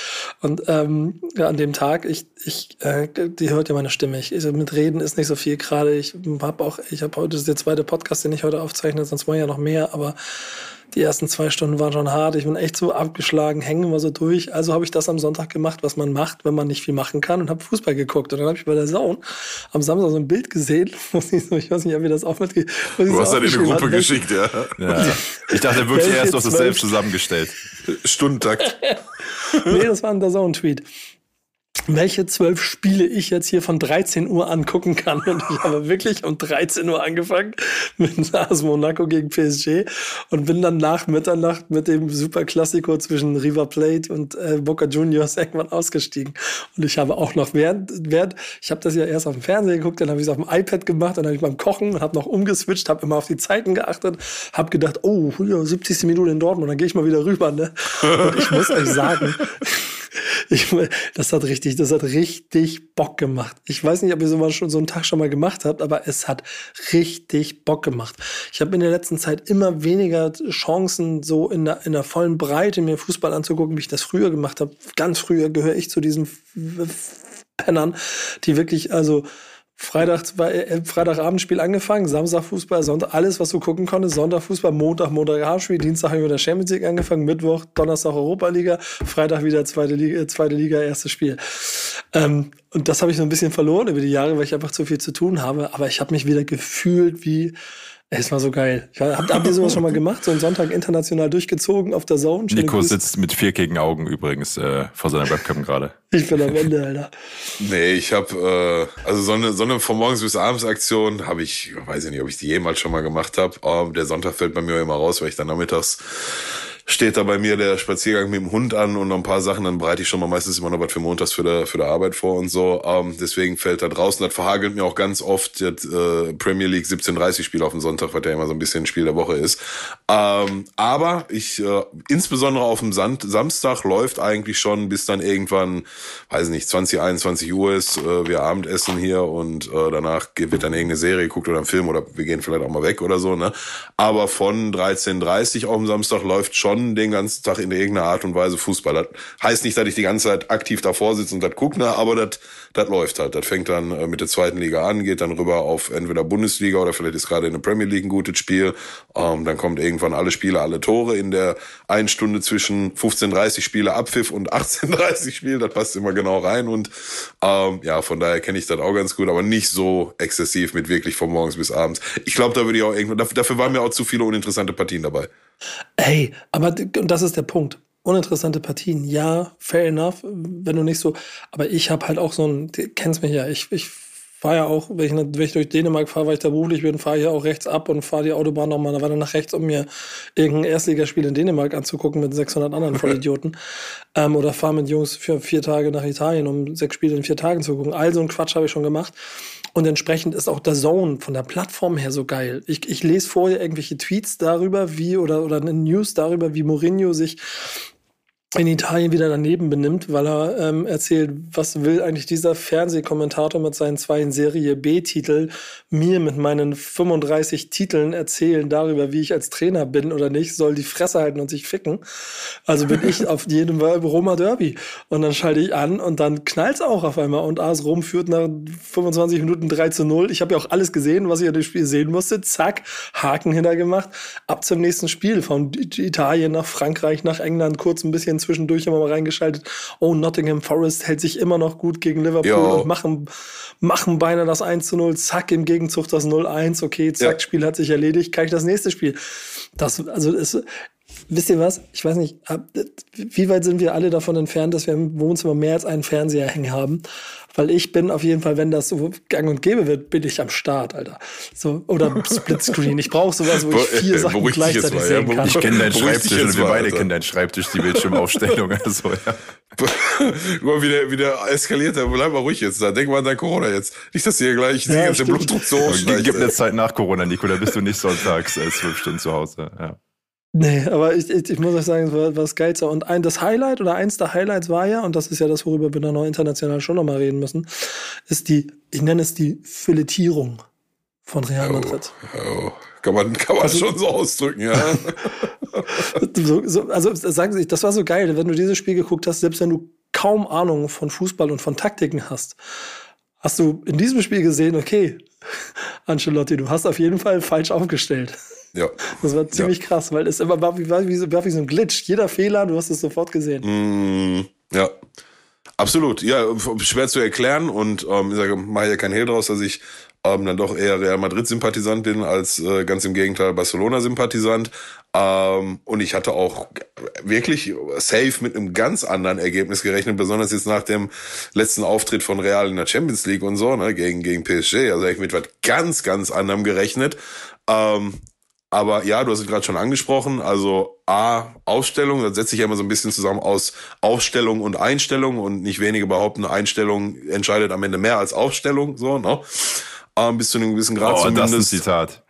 Und ähm, ja, an dem Tag, ich, ich, äh, die hört ja meine Stimme. Ich, also mit Reden ist nicht so viel gerade. Ich habe auch, ich habe heute das ist der zweite Podcast, den ich heute aufzeichne, sonst war ja noch mehr, aber die ersten zwei Stunden waren schon hart. Ich bin echt so abgeschlagen, hängen immer so durch. Also habe ich das am Sonntag gemacht, was man macht, wenn man nicht viel machen kann und habe Fußball geguckt. Und dann habe ich bei der Saun am Samstag so ein Bild gesehen, [LAUGHS] ich, so, ich weiß nicht, ob ihr das auch mit. Du hast dann in die Gruppe geschickt, ja. ja. Ich dachte wirklich erst, du hast das selbst zusammentgestellt. Stundentakt. [LAUGHS] nee, das war ein Saun-Tweet. Welche zwölf Spiele ich jetzt hier von 13 Uhr angucken kann. Und ich habe wirklich um 13 Uhr angefangen mit [LAUGHS] AS Monaco gegen PSG und bin dann nach Mitternacht mit dem Superklassiko zwischen River Plate und äh, Boca Juniors irgendwann ausgestiegen. Und ich habe auch noch während, während ich habe das ja erst auf dem Fernseher geguckt, dann habe ich es auf dem iPad gemacht, dann habe ich beim Kochen habe noch umgeswitcht, habe immer auf die Zeiten geachtet, habe gedacht, oh, 70. Minute in Dortmund, dann gehe ich mal wieder rüber. Ne? Und ich muss euch sagen, ich, das hat richtig, das hat richtig Bock gemacht. Ich weiß nicht, ob ihr sowas schon so einen Tag schon mal gemacht habt, aber es hat richtig Bock gemacht. Ich habe in der letzten Zeit immer weniger Chancen, so in der, in der vollen Breite mir Fußball anzugucken, wie ich das früher gemacht habe. Ganz früher gehöre ich zu diesen Pennern, die wirklich, also Freitag, äh, Freitagabendspiel angefangen, Samstag Fußball, Sonntag, alles, was du gucken konntest, Sonntag Fußball, Montag, Montagabendspiel, Dienstag haben wir der Champions League angefangen, Mittwoch, Donnerstag Europa Liga, Freitag wieder zweite Liga, zweite Liga erstes Spiel. Ähm, und das habe ich so ein bisschen verloren über die Jahre, weil ich einfach zu viel zu tun habe, aber ich habe mich wieder gefühlt wie es war so geil. Habt, habt ihr sowas schon mal gemacht? So einen Sonntag international durchgezogen auf der Zone? Nico sitzt mit vierkigen Augen übrigens äh, vor seiner Webcam gerade. [LAUGHS] Ich bin am Ende, Alter. Nee, ich habe äh, also so eine, so eine von morgens bis abends Aktion habe ich, weiß ich nicht, ob ich die jemals schon mal gemacht habe. Aber der Sonntag fällt bei mir immer raus, weil ich dann nachmittags steht da bei mir der Spaziergang mit dem Hund an und noch ein paar Sachen, dann bereite ich schon mal meistens immer noch was für montags für der, für der Arbeit vor und so. Ähm, deswegen fällt da draußen, das verhagelt mir auch ganz oft das äh, Premier League 17.30 Spiel auf dem Sonntag, was ja immer so ein bisschen Spiel der Woche ist. Ähm, aber ich, äh, insbesondere auf dem Sand, Samstag läuft eigentlich schon, bis dann irgendwann, weiß nicht, 20, 21 Uhr ist, äh, wir Abendessen hier und äh, danach wird dann irgendeine Serie geguckt oder ein Film oder wir gehen vielleicht auch mal weg oder so, ne? Aber von 13.30 auf dem Samstag läuft schon schon den ganzen Tag in irgendeiner Art und Weise Fußball. Das heißt nicht, dass ich die ganze Zeit aktiv davor sitze und das gucke, ne, aber das, das läuft halt. Das fängt dann äh, mit der zweiten Liga an, geht dann rüber auf entweder Bundesliga oder vielleicht ist gerade in der Premier League ein gutes Spiel. Ähm, dann kommt irgendwann alle Spiele, alle Tore in der einen Stunde zwischen 15:30 Spiele Abpfiff und 18:30 Spiel. Das passt immer genau rein und ähm, ja, von daher kenne ich das auch ganz gut, aber nicht so exzessiv mit wirklich von morgens bis abends. Ich glaube, da würde ich auch irgendwann, dafür waren mir auch zu viele uninteressante Partien dabei. Ey, aber und das ist der Punkt. Uninteressante Partien, ja, fair enough, wenn du nicht so. Aber ich habe halt auch so ein, du kennst mich ja, ich, ich fahre ja auch, wenn ich, wenn ich durch Dänemark fahre, weil ich da beruflich bin, fahre ich ja auch rechts ab und fahre die Autobahn nochmal eine Weile nach rechts, um mir irgendein Erstligaspiel in Dänemark anzugucken mit 600 anderen [LAUGHS] Vollidioten. ähm, oder fahre mit Jungs für vier Tage nach Italien, um sechs Spiele in vier Tagen zu gucken. All so ein Quatsch habe ich schon gemacht. Und entsprechend ist auch der Zone von der Plattform her so geil. Ich, ich lese vorher irgendwelche Tweets darüber, wie oder, oder eine News darüber, wie Mourinho sich in Italien wieder daneben benimmt, weil er ähm, erzählt, was will eigentlich dieser Fernsehkommentator mit seinen zwei Serie B-Titel mir mit meinen 35 Titeln erzählen darüber, wie ich als Trainer bin oder nicht, soll die Fresse halten und sich ficken. Also bin ich [LAUGHS] auf jedem Roma Derby. Und dann schalte ich an und dann knallt's auch auf einmal. Und AS Rom führt nach 25 Minuten 3 zu 0. Ich habe ja auch alles gesehen, was ich an dem Spiel sehen musste. Zack, Haken hintergemacht. Ab zum nächsten Spiel. Von Italien nach Frankreich, nach England, kurz ein bisschen zwischendurch immer mal reingeschaltet. Oh, Nottingham Forest hält sich immer noch gut gegen Liverpool jo. und machen, machen beinahe das 1 zu 0. Zack, im Gegenzug das 0-1. Okay, zack, ja. Spiel hat sich erledigt. Kann ich das nächste Spiel? Das, also, ist, wisst ihr was? Ich weiß nicht, wie weit sind wir alle davon entfernt, dass wir im Wohnzimmer mehr als einen Fernseher hängen haben? Weil ich bin auf jeden Fall, wenn das so gang und gäbe wird, bin ich am Start, Alter. So, oder [LAUGHS] Splitscreen. Ich brauche sowas, wo ich vier Sachen gleichzeitig mal, sehen ja, kann. Ich kenne deinen [LAUGHS] Schreibtisch und wir mal, beide kennen deinen Schreibtisch, die Bildschirmaufstellung. [LAUGHS] also, ja. Guck mal, wie der, wie der eskaliert. Bleib mal ruhig jetzt da. Denk mal an dein Corona jetzt. Nicht, dass hier gleich ja, der Blutdruck so hochsteigt. Gib eine Zeit nach Corona, Nico. Da bist du nicht sonntags äh, zwölf Stunden zu Hause. Ja. Nee, aber ich, ich, ich muss euch sagen, es war was geilste. Und ein, das Highlight oder eins der Highlights war ja, und das ist ja das, worüber wir dann noch international schon nochmal reden müssen, ist die, ich nenne es die Filetierung von Real Madrid. Oh, oh. Kann man, kann man also, schon so ausdrücken, ja. [LAUGHS] so, so, also sagen Sie, das war so geil, wenn du dieses Spiel geguckt hast, selbst wenn du kaum Ahnung von Fußball und von Taktiken hast, hast du in diesem Spiel gesehen, okay, [LAUGHS] Ancelotti, du hast auf jeden Fall falsch aufgestellt. Ja. Das war ziemlich ja. krass, weil es immer war wie, war, wie, war wie so ein Glitch. Jeder Fehler, du hast es sofort gesehen. Mm, ja. Absolut. Ja, schwer zu erklären und ähm, ich sage, mache ja kein Hehl draus, dass ich ähm, dann doch eher Real Madrid-Sympathisant bin als äh, ganz im Gegenteil Barcelona-Sympathisant. Ähm, und ich hatte auch wirklich safe mit einem ganz anderen Ergebnis gerechnet, besonders jetzt nach dem letzten Auftritt von Real in der Champions League und so, ne, gegen, gegen PSG. Also ich mit was ganz, ganz anderem gerechnet. Ähm, aber ja, du hast es gerade schon angesprochen. Also A, Ausstellung, das setzt sich ja immer so ein bisschen zusammen aus Aufstellung und Einstellung und nicht wenige behaupten, Einstellung entscheidet am Ende mehr als Aufstellung, so, ne? Ähm, bis zu einem gewissen Grad oh, zumindest. Das ist ein Zitat.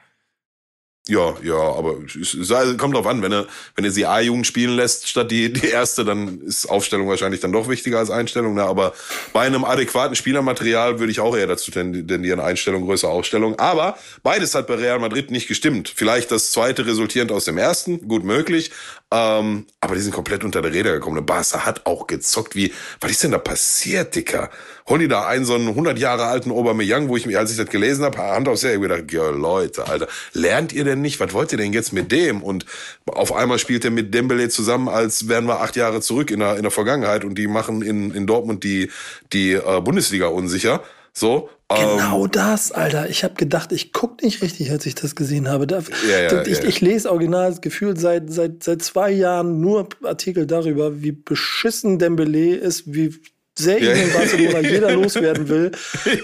Ja, ja, aber es, kommt drauf an, wenn er, wenn er sie A-Jugend spielen lässt statt die, die erste, dann ist Aufstellung wahrscheinlich dann doch wichtiger als Einstellung. Ne? Aber bei einem adäquaten Spielermaterial würde ich auch eher dazu tendieren, Einstellung, größere Aufstellung. Aber beides hat bei Real Madrid nicht gestimmt. Vielleicht das zweite resultierend aus dem ersten, gut möglich. Ähm, aber die sind komplett unter der Räder gekommen. Der Barca hat auch gezockt wie, was ist denn da passiert, Dicker? Holen die da einen so einen 100 Jahre alten Aubameyang, wo ich mir, als ich das gelesen habe, Hand aufs Herz, gedacht, ja Leute, Alter, lernt ihr denn nicht? Was wollt ihr denn jetzt mit dem? Und auf einmal spielt er mit Dembele zusammen, als wären wir acht Jahre zurück in der, in der Vergangenheit und die machen in, in Dortmund die, die äh, Bundesliga unsicher. So. Genau ähm, das, Alter. Ich habe gedacht, ich guck nicht richtig, als ich das gesehen habe. Da, ja, ja, ich, ja. ich, lese original gefühlt seit, seit, seit zwei Jahren nur Artikel darüber, wie beschissen Dembele ist, wie sehr ihn in Barcelona [LAUGHS] jeder loswerden will.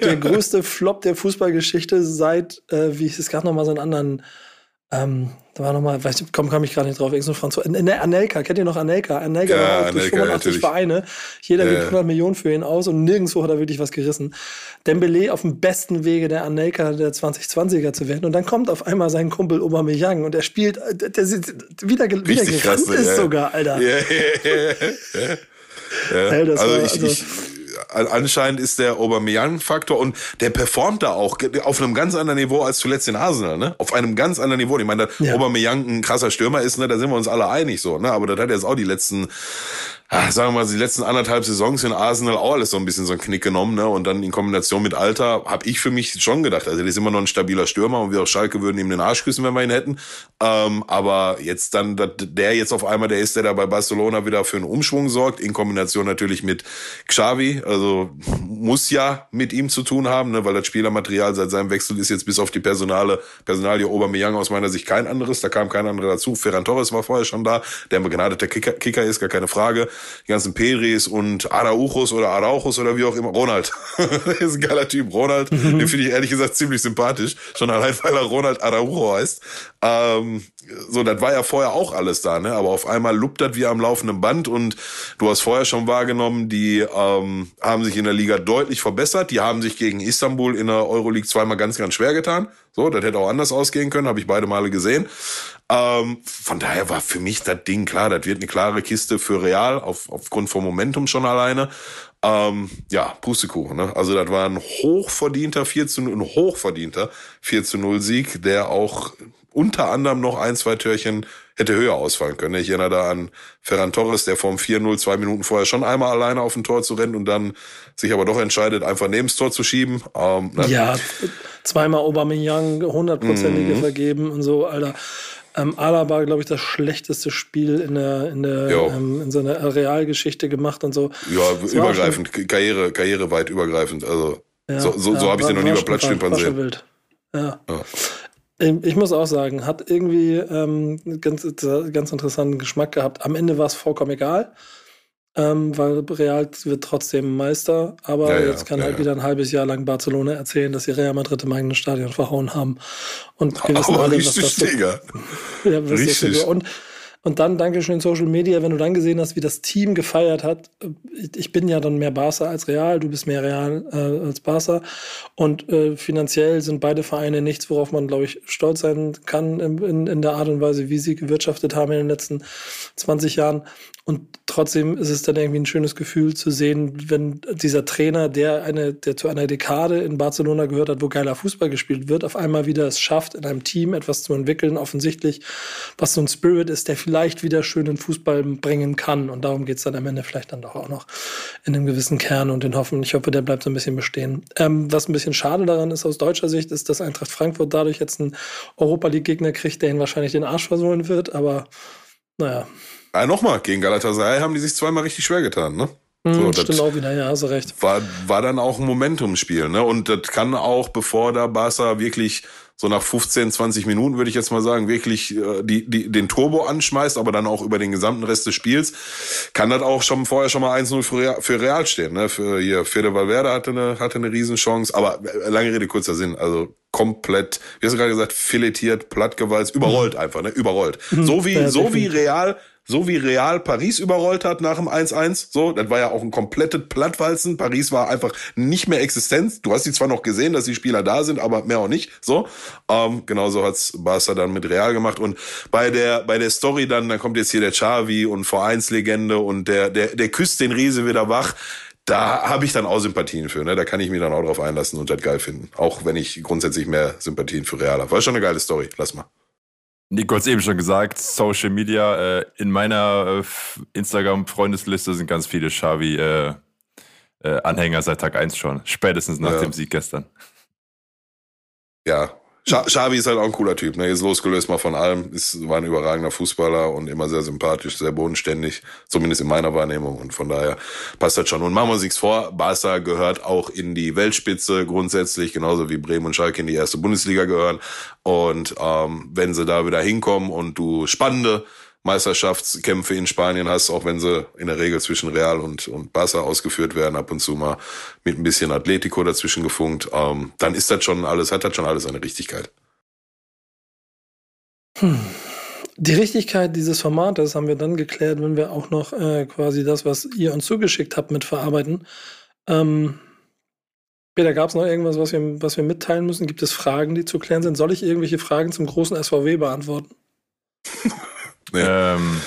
Der größte Flop der Fußballgeschichte seit, äh, wie ich es gerade noch mal so einen anderen ähm, da war nochmal, weiß ich, komm, kam ich gerade nicht drauf, irgendein Franzose. Anelka, kennt ihr noch Anelka? Anelka ja, war durch 85 natürlich. Vereine. Jeder ja, gibt 100 Millionen für ihn aus und nirgendwo hat er wirklich was gerissen. Dembele auf dem besten Wege der Anelka der 2020er zu werden und dann kommt auf einmal sein Kumpel Aubameyang und er spielt, der, der wieder, wieder gerannt krass, ist ja. sogar, Alter. Ja, ja, ja, ja. [LAUGHS] ja. also, war, ich, also ich anscheinend ist der Aubameyang-Faktor und der performt da auch auf einem ganz anderen Niveau als zuletzt in Arsenal, ne? Auf einem ganz anderen Niveau. Ich meine, dass ja. Aubameyang ein krasser Stürmer ist, ne? Da sind wir uns alle einig so, ne? Aber das hat jetzt auch die letzten sagen wir mal, die letzten anderthalb Saisons in Arsenal auch alles so ein bisschen so ein Knick genommen, ne? Und dann in Kombination mit Alter habe ich für mich schon gedacht, also der ist immer noch ein stabiler Stürmer und wir auf Schalke würden ihm den Arsch küssen, wenn wir ihn hätten. Ähm, aber jetzt dann, der jetzt auf einmal der ist, der da bei Barcelona wieder für einen Umschwung sorgt, in Kombination natürlich mit Xavi, also muss ja mit ihm zu tun haben, ne? Weil das Spielermaterial seit seinem Wechsel ist jetzt bis auf die Personale, Personalie Aubameyang aus meiner Sicht kein anderes, da kam kein anderer dazu. Ferran Torres war vorher schon da, der ein begnadeter Kicker, Kicker ist, gar keine Frage die ganzen Pedris und Arauchos oder Arauchos oder wie auch immer. Ronald. [LAUGHS] das ist ein geiler Typ. Ronald, mhm. den finde ich ehrlich gesagt ziemlich sympathisch. Schon allein, weil er Ronald Araujo heißt. Ähm, so, das war ja vorher auch alles da, ne? Aber auf einmal lupt das wie am laufenden Band und du hast vorher schon wahrgenommen, die ähm, haben sich in der Liga deutlich verbessert. Die haben sich gegen Istanbul in der Euroleague zweimal ganz, ganz schwer getan. So, das hätte auch anders ausgehen können, habe ich beide Male gesehen. Ähm, von daher war für mich das Ding klar, das wird eine klare Kiste für Real, auf, aufgrund vom Momentum schon alleine. Ähm, ja, Pustekuchen. Ne? Also das war ein hochverdienter 4 zu 0, ein hochverdienter 4 zu 0 Sieg, der auch unter anderem noch ein, zwei Türchen hätte höher ausfallen können. Ich erinnere da an Ferran Torres, der vom 4-0 zwei Minuten vorher schon einmal alleine auf ein Tor zu rennen und dann sich aber doch entscheidet, einfach neben das Tor zu schieben. Ähm? Ja, zweimal Aubameyang, hundertprozentige mhm. vergeben und so, Alter. Ähm, Alaba, glaube ich, das schlechteste Spiel in der in der ähm, in seiner Realgeschichte gemacht und so. Ja, das übergreifend, Karriere, karriereweit übergreifend. Also ja, so, so, ja, so habe ich sie noch nie über Platz stehen sehen. Wild. Ja. ja. Ich muss auch sagen, hat irgendwie ähm, ganz, ganz interessanten Geschmack gehabt. Am Ende war es vollkommen egal, ähm, weil Real wird trotzdem Meister. Aber ja, jetzt kann ja, halt ja. wieder ein halbes Jahr lang Barcelona erzählen, dass sie Real Madrid im eigenen Stadion verhauen haben. Und wir [LAUGHS] wissen alle, was das so, ja, was richtig. Das so, und und dann, Dankeschön Social Media, wenn du dann gesehen hast, wie das Team gefeiert hat. Ich bin ja dann mehr Barca als Real, du bist mehr Real äh, als Barca. Und äh, finanziell sind beide Vereine nichts, worauf man, glaube ich, stolz sein kann in, in der Art und Weise, wie sie gewirtschaftet haben in den letzten 20 Jahren. Und trotzdem ist es dann irgendwie ein schönes Gefühl zu sehen, wenn dieser Trainer, der eine, der zu einer Dekade in Barcelona gehört hat, wo geiler Fußball gespielt wird, auf einmal wieder es schafft, in einem Team etwas zu entwickeln, offensichtlich, was so ein Spirit ist, der vielleicht wieder schönen Fußball bringen kann. Und darum geht's dann am Ende vielleicht dann doch auch noch in einem gewissen Kern und den Hoffen. Ich hoffe, der bleibt so ein bisschen bestehen. Ähm, was ein bisschen schade daran ist aus deutscher Sicht, ist, dass Eintracht Frankfurt dadurch jetzt einen Europa League-Gegner kriegt, der ihn wahrscheinlich den Arsch versohlen wird, aber naja. Ah, nochmal, gegen Galatasaray haben die sich zweimal richtig schwer getan, ne? Mhm, so, stimmt auch wieder, ja, hast du recht. War, war dann auch ein Momentumspiel, ne? Und das kann auch, bevor da Barca wirklich so nach 15, 20 Minuten, würde ich jetzt mal sagen, wirklich äh, die, die, den Turbo anschmeißt, aber dann auch über den gesamten Rest des Spiels, kann das auch schon vorher schon mal 1-0 für Real, für Real stehen. Ne? Für hier, Fede Valverde hatte eine, hatte eine Riesenchance, aber äh, lange Rede, kurzer Sinn, also komplett, wie hast du gerade gesagt, filetiert, plattgewalzt, überrollt mhm. einfach, ne? Überrollt. Mhm. So wie, so wie Real so wie Real Paris überrollt hat nach dem 1-1. So, das war ja auch ein komplettes Plattwalzen. Paris war einfach nicht mehr existent. Du hast sie zwar noch gesehen, dass die Spieler da sind, aber mehr auch nicht. So, ähm, genauso hat's Barca dann mit Real gemacht. Und bei der bei der Story dann, dann kommt jetzt hier der Xavi und Vereinslegende und der der der küsst den Riese wieder wach da habe ich dann auch Sympathien für. Ne? Da kann ich mich dann auch drauf einlassen und das geil finden. Auch wenn ich grundsätzlich mehr Sympathien für Real habe. War schon eine geile Story. Lass mal. Nico hat es eben schon gesagt, Social Media. Äh, in meiner äh, Instagram-Freundesliste sind ganz viele Xavi-Anhänger äh, seit Tag 1 schon. Spätestens nach ja. dem Sieg gestern. Ja, Xavi ist halt auch ein cooler Typ, ne? Ist losgelöst mal von allem, ist, war ein überragender Fußballer und immer sehr sympathisch, sehr bodenständig, zumindest in meiner Wahrnehmung und von daher passt das schon. Und machen wir uns nichts vor, Barca gehört auch in die Weltspitze grundsätzlich, genauso wie Bremen und Schalke in die erste Bundesliga gehören und ähm, wenn sie da wieder hinkommen und du spannende Meisterschaftskämpfe in Spanien hast, auch wenn sie in der Regel zwischen Real und, und Barca ausgeführt werden, ab und zu mal mit ein bisschen Atletico dazwischen gefunkt, ähm, dann ist das schon alles, hat das schon alles eine Richtigkeit. Hm. Die Richtigkeit dieses Formates haben wir dann geklärt, wenn wir auch noch äh, quasi das, was ihr uns zugeschickt habt, mit verarbeiten. Ähm, Peter, gab es noch irgendwas, was wir, was wir mitteilen müssen? Gibt es Fragen, die zu klären sind? Soll ich irgendwelche Fragen zum großen SVW beantworten? [LAUGHS] Nee. Ähm,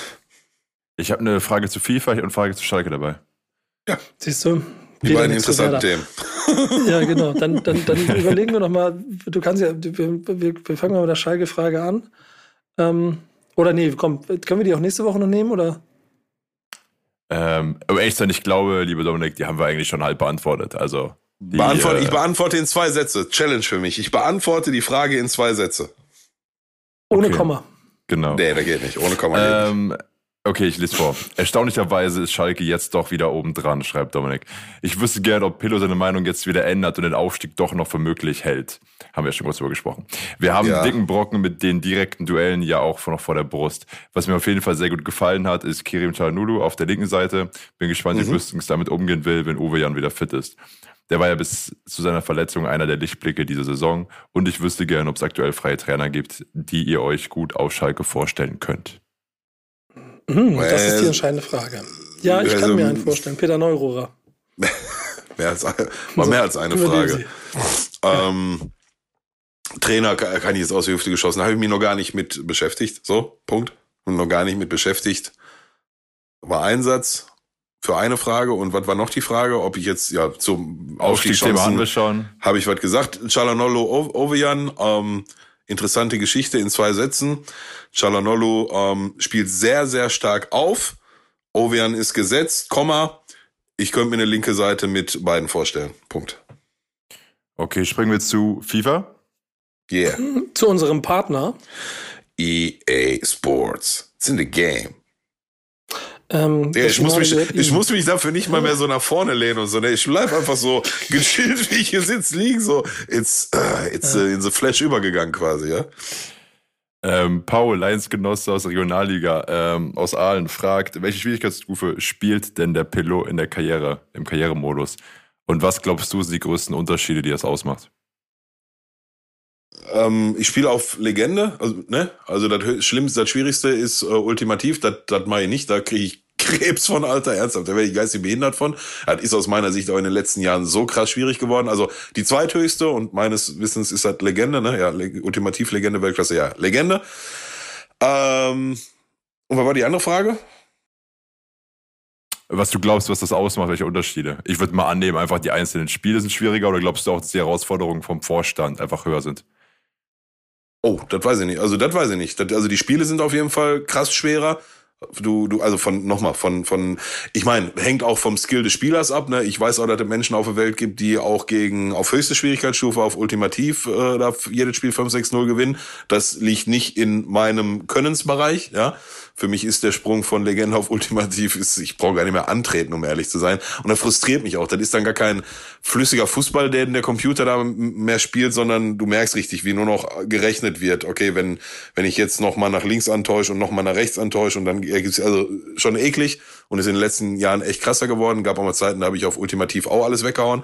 ich habe eine Frage zu FIFA und eine Frage zu Schalke dabei. Ja. Siehst du? Die beiden interessanten Themen. [LAUGHS] ja, genau. Dann, dann, dann [LAUGHS] überlegen wir noch mal. Du kannst ja, wir, wir, fangen mal mit der Schalke-Frage an. Ähm, oder nee, komm, können wir die auch nächste Woche noch nehmen, oder? Ähm, aber echt ich glaube, liebe Dominik, die haben wir eigentlich schon halb beantwortet. Also. Die, Beantwort, äh, ich beantworte in zwei Sätze. Challenge für mich. Ich beantworte die Frage in zwei Sätze. Ohne okay. Komma. Genau. Nee, der geht nicht. Ohne Komma ähm, Okay, ich lese vor. Erstaunlicherweise ist Schalke jetzt doch wieder oben dran, schreibt Dominik. Ich wüsste gerne, ob Pillow seine Meinung jetzt wieder ändert und den Aufstieg doch noch für möglich hält. Haben wir ja schon kurz drüber gesprochen. Wir haben ja. dicken Brocken mit den direkten Duellen ja auch noch vor der Brust. Was mir auf jeden Fall sehr gut gefallen hat, ist Kirim Çalhanoğlu auf der linken Seite. Bin gespannt, mhm. wie Büstens damit umgehen will, wenn Uwe Jan wieder fit ist. Der war ja bis zu seiner Verletzung einer der Lichtblicke dieser Saison. Und ich wüsste gerne, ob es aktuell freie Trainer gibt, die ihr euch gut auf Schalke vorstellen könnt. Mhm, das ist die entscheidende Frage. Ja, ich kann mir einen vorstellen. Peter Neurohrer. [LAUGHS] mehr als, war mehr als eine Frage. Ähm, Trainer kann ich jetzt aus der Hüfte geschossen. Habe ich mich noch gar nicht mit beschäftigt. So, Punkt. Und noch gar nicht mit beschäftigt. War Einsatz für eine Frage. Und was war noch die Frage? Ob ich jetzt ja zum Aufstiegschancen habe ich was gesagt. Chalanolo Ovejan, ähm, interessante Geschichte in zwei Sätzen. Chalanolo ähm, spielt sehr, sehr stark auf. Ovejan ist gesetzt, Komma. Ich könnte mir eine linke Seite mit beiden vorstellen. Punkt. Okay, springen wir zu FIFA. Yeah. Zu unserem Partner. EA Sports. It's in the game. Ähm, ja, ich, muss mich, ich muss mich dafür nicht mal mehr so nach vorne lehnen und so. Ne? Ich bleib einfach so [LAUGHS] gechillt, wie ich hier sitze, liegen, so. It's, uh, it's ja. uh, in the flash übergegangen quasi, ja. Ähm, Paul, Lions-Genosse aus der Regionalliga ähm, aus Aalen, fragt, welche Schwierigkeitsstufe spielt denn der Pilot in der Karriere, im Karrieremodus? Und was glaubst du sind die größten Unterschiede, die das ausmacht? Ähm, ich spiele auf Legende, also, ne? Also das Schlimmste, das Schwierigste ist äh, ultimativ, das, das mache ich nicht, da kriege ich Krebs von Alter, ernsthaft, da werde ich geistig behindert von. Das ist aus meiner Sicht auch in den letzten Jahren so krass schwierig geworden. Also die zweithöchste und meines Wissens ist das Legende, ne? Ja, ultimativ Legende, Weltklasse, ja, Legende. Ähm, und was war die andere Frage? Was du glaubst, was das ausmacht, welche Unterschiede? Ich würde mal annehmen, einfach die einzelnen Spiele sind schwieriger oder glaubst du auch, dass die Herausforderungen vom Vorstand einfach höher sind? Oh, das weiß ich nicht. Also das weiß ich nicht. Das, also die Spiele sind auf jeden Fall krass schwerer. Du, du, also von, nochmal, von, von, ich meine, hängt auch vom Skill des Spielers ab, ne? Ich weiß auch, dass es Menschen auf der Welt gibt, die auch gegen, auf höchste Schwierigkeitsstufe, auf Ultimativ, äh, da jedes Spiel 5-6-0 gewinnen. Das liegt nicht in meinem Könnensbereich, ja. Für mich ist der Sprung von Legende auf Ultimativ, ist, ich brauche gar nicht mehr antreten, um ehrlich zu sein. Und das frustriert mich auch. Das ist dann gar kein flüssiger Fußball, der der Computer da mehr spielt, sondern du merkst richtig, wie nur noch gerechnet wird. Okay, wenn, wenn ich jetzt noch mal nach links antäusche und noch mal nach rechts antäusche und dann ergibt also schon eklig und ist in den letzten Jahren echt krasser geworden. Gab auch mal Zeiten, da habe ich auf Ultimativ auch alles weggehauen.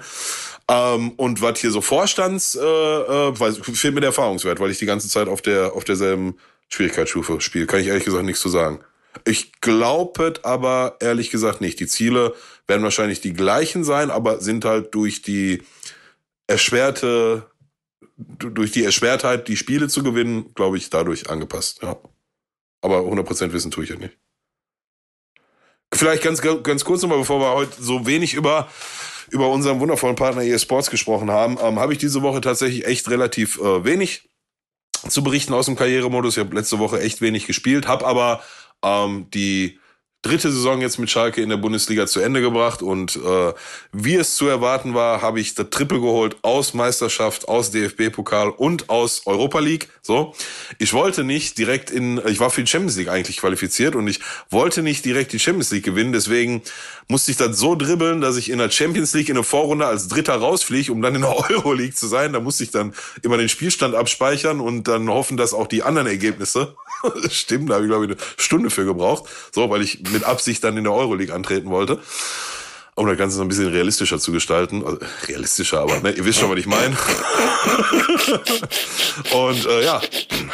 Ähm, und was hier so Vorstands, äh, äh, weiß, fehlt mir der Erfahrungswert, weil ich die ganze Zeit auf der auf derselben Schwierigkeitsstufe spielt. Kann ich ehrlich gesagt nichts zu sagen. Ich glaube aber ehrlich gesagt nicht. Die Ziele werden wahrscheinlich die gleichen sein, aber sind halt durch die erschwerte, durch die Erschwertheit, die Spiele zu gewinnen, glaube ich, dadurch angepasst. Ja. Aber 100% wissen tue ich ja nicht. Vielleicht ganz, ganz kurz nochmal, bevor wir heute so wenig über, über unseren wundervollen Partner EA Sports gesprochen haben, ähm, habe ich diese Woche tatsächlich echt relativ äh, wenig zu berichten aus dem Karrieremodus. Ich habe letzte Woche echt wenig gespielt, habe aber ähm, die dritte Saison jetzt mit Schalke in der Bundesliga zu Ende gebracht und äh, wie es zu erwarten war, habe ich das Triple geholt aus Meisterschaft, aus DFB-Pokal und aus Europa League. So, ich wollte nicht direkt in, ich war für die Champions League eigentlich qualifiziert und ich wollte nicht direkt die Champions League gewinnen, deswegen musste ich das so dribbeln, dass ich in der Champions League in der Vorrunde als Dritter rausfliege, um dann in der [LAUGHS] Euro League zu sein. Da musste ich dann immer den Spielstand abspeichern und dann hoffen, dass auch die anderen Ergebnisse [LAUGHS] stimmen. Da habe ich glaube ich eine Stunde für gebraucht, so weil ich mit Absicht dann in der Euroleague antreten wollte. Um das Ganze so ein bisschen realistischer zu gestalten. Also, realistischer, aber ne, ihr wisst schon, was ich meine. [LAUGHS] und äh, ja,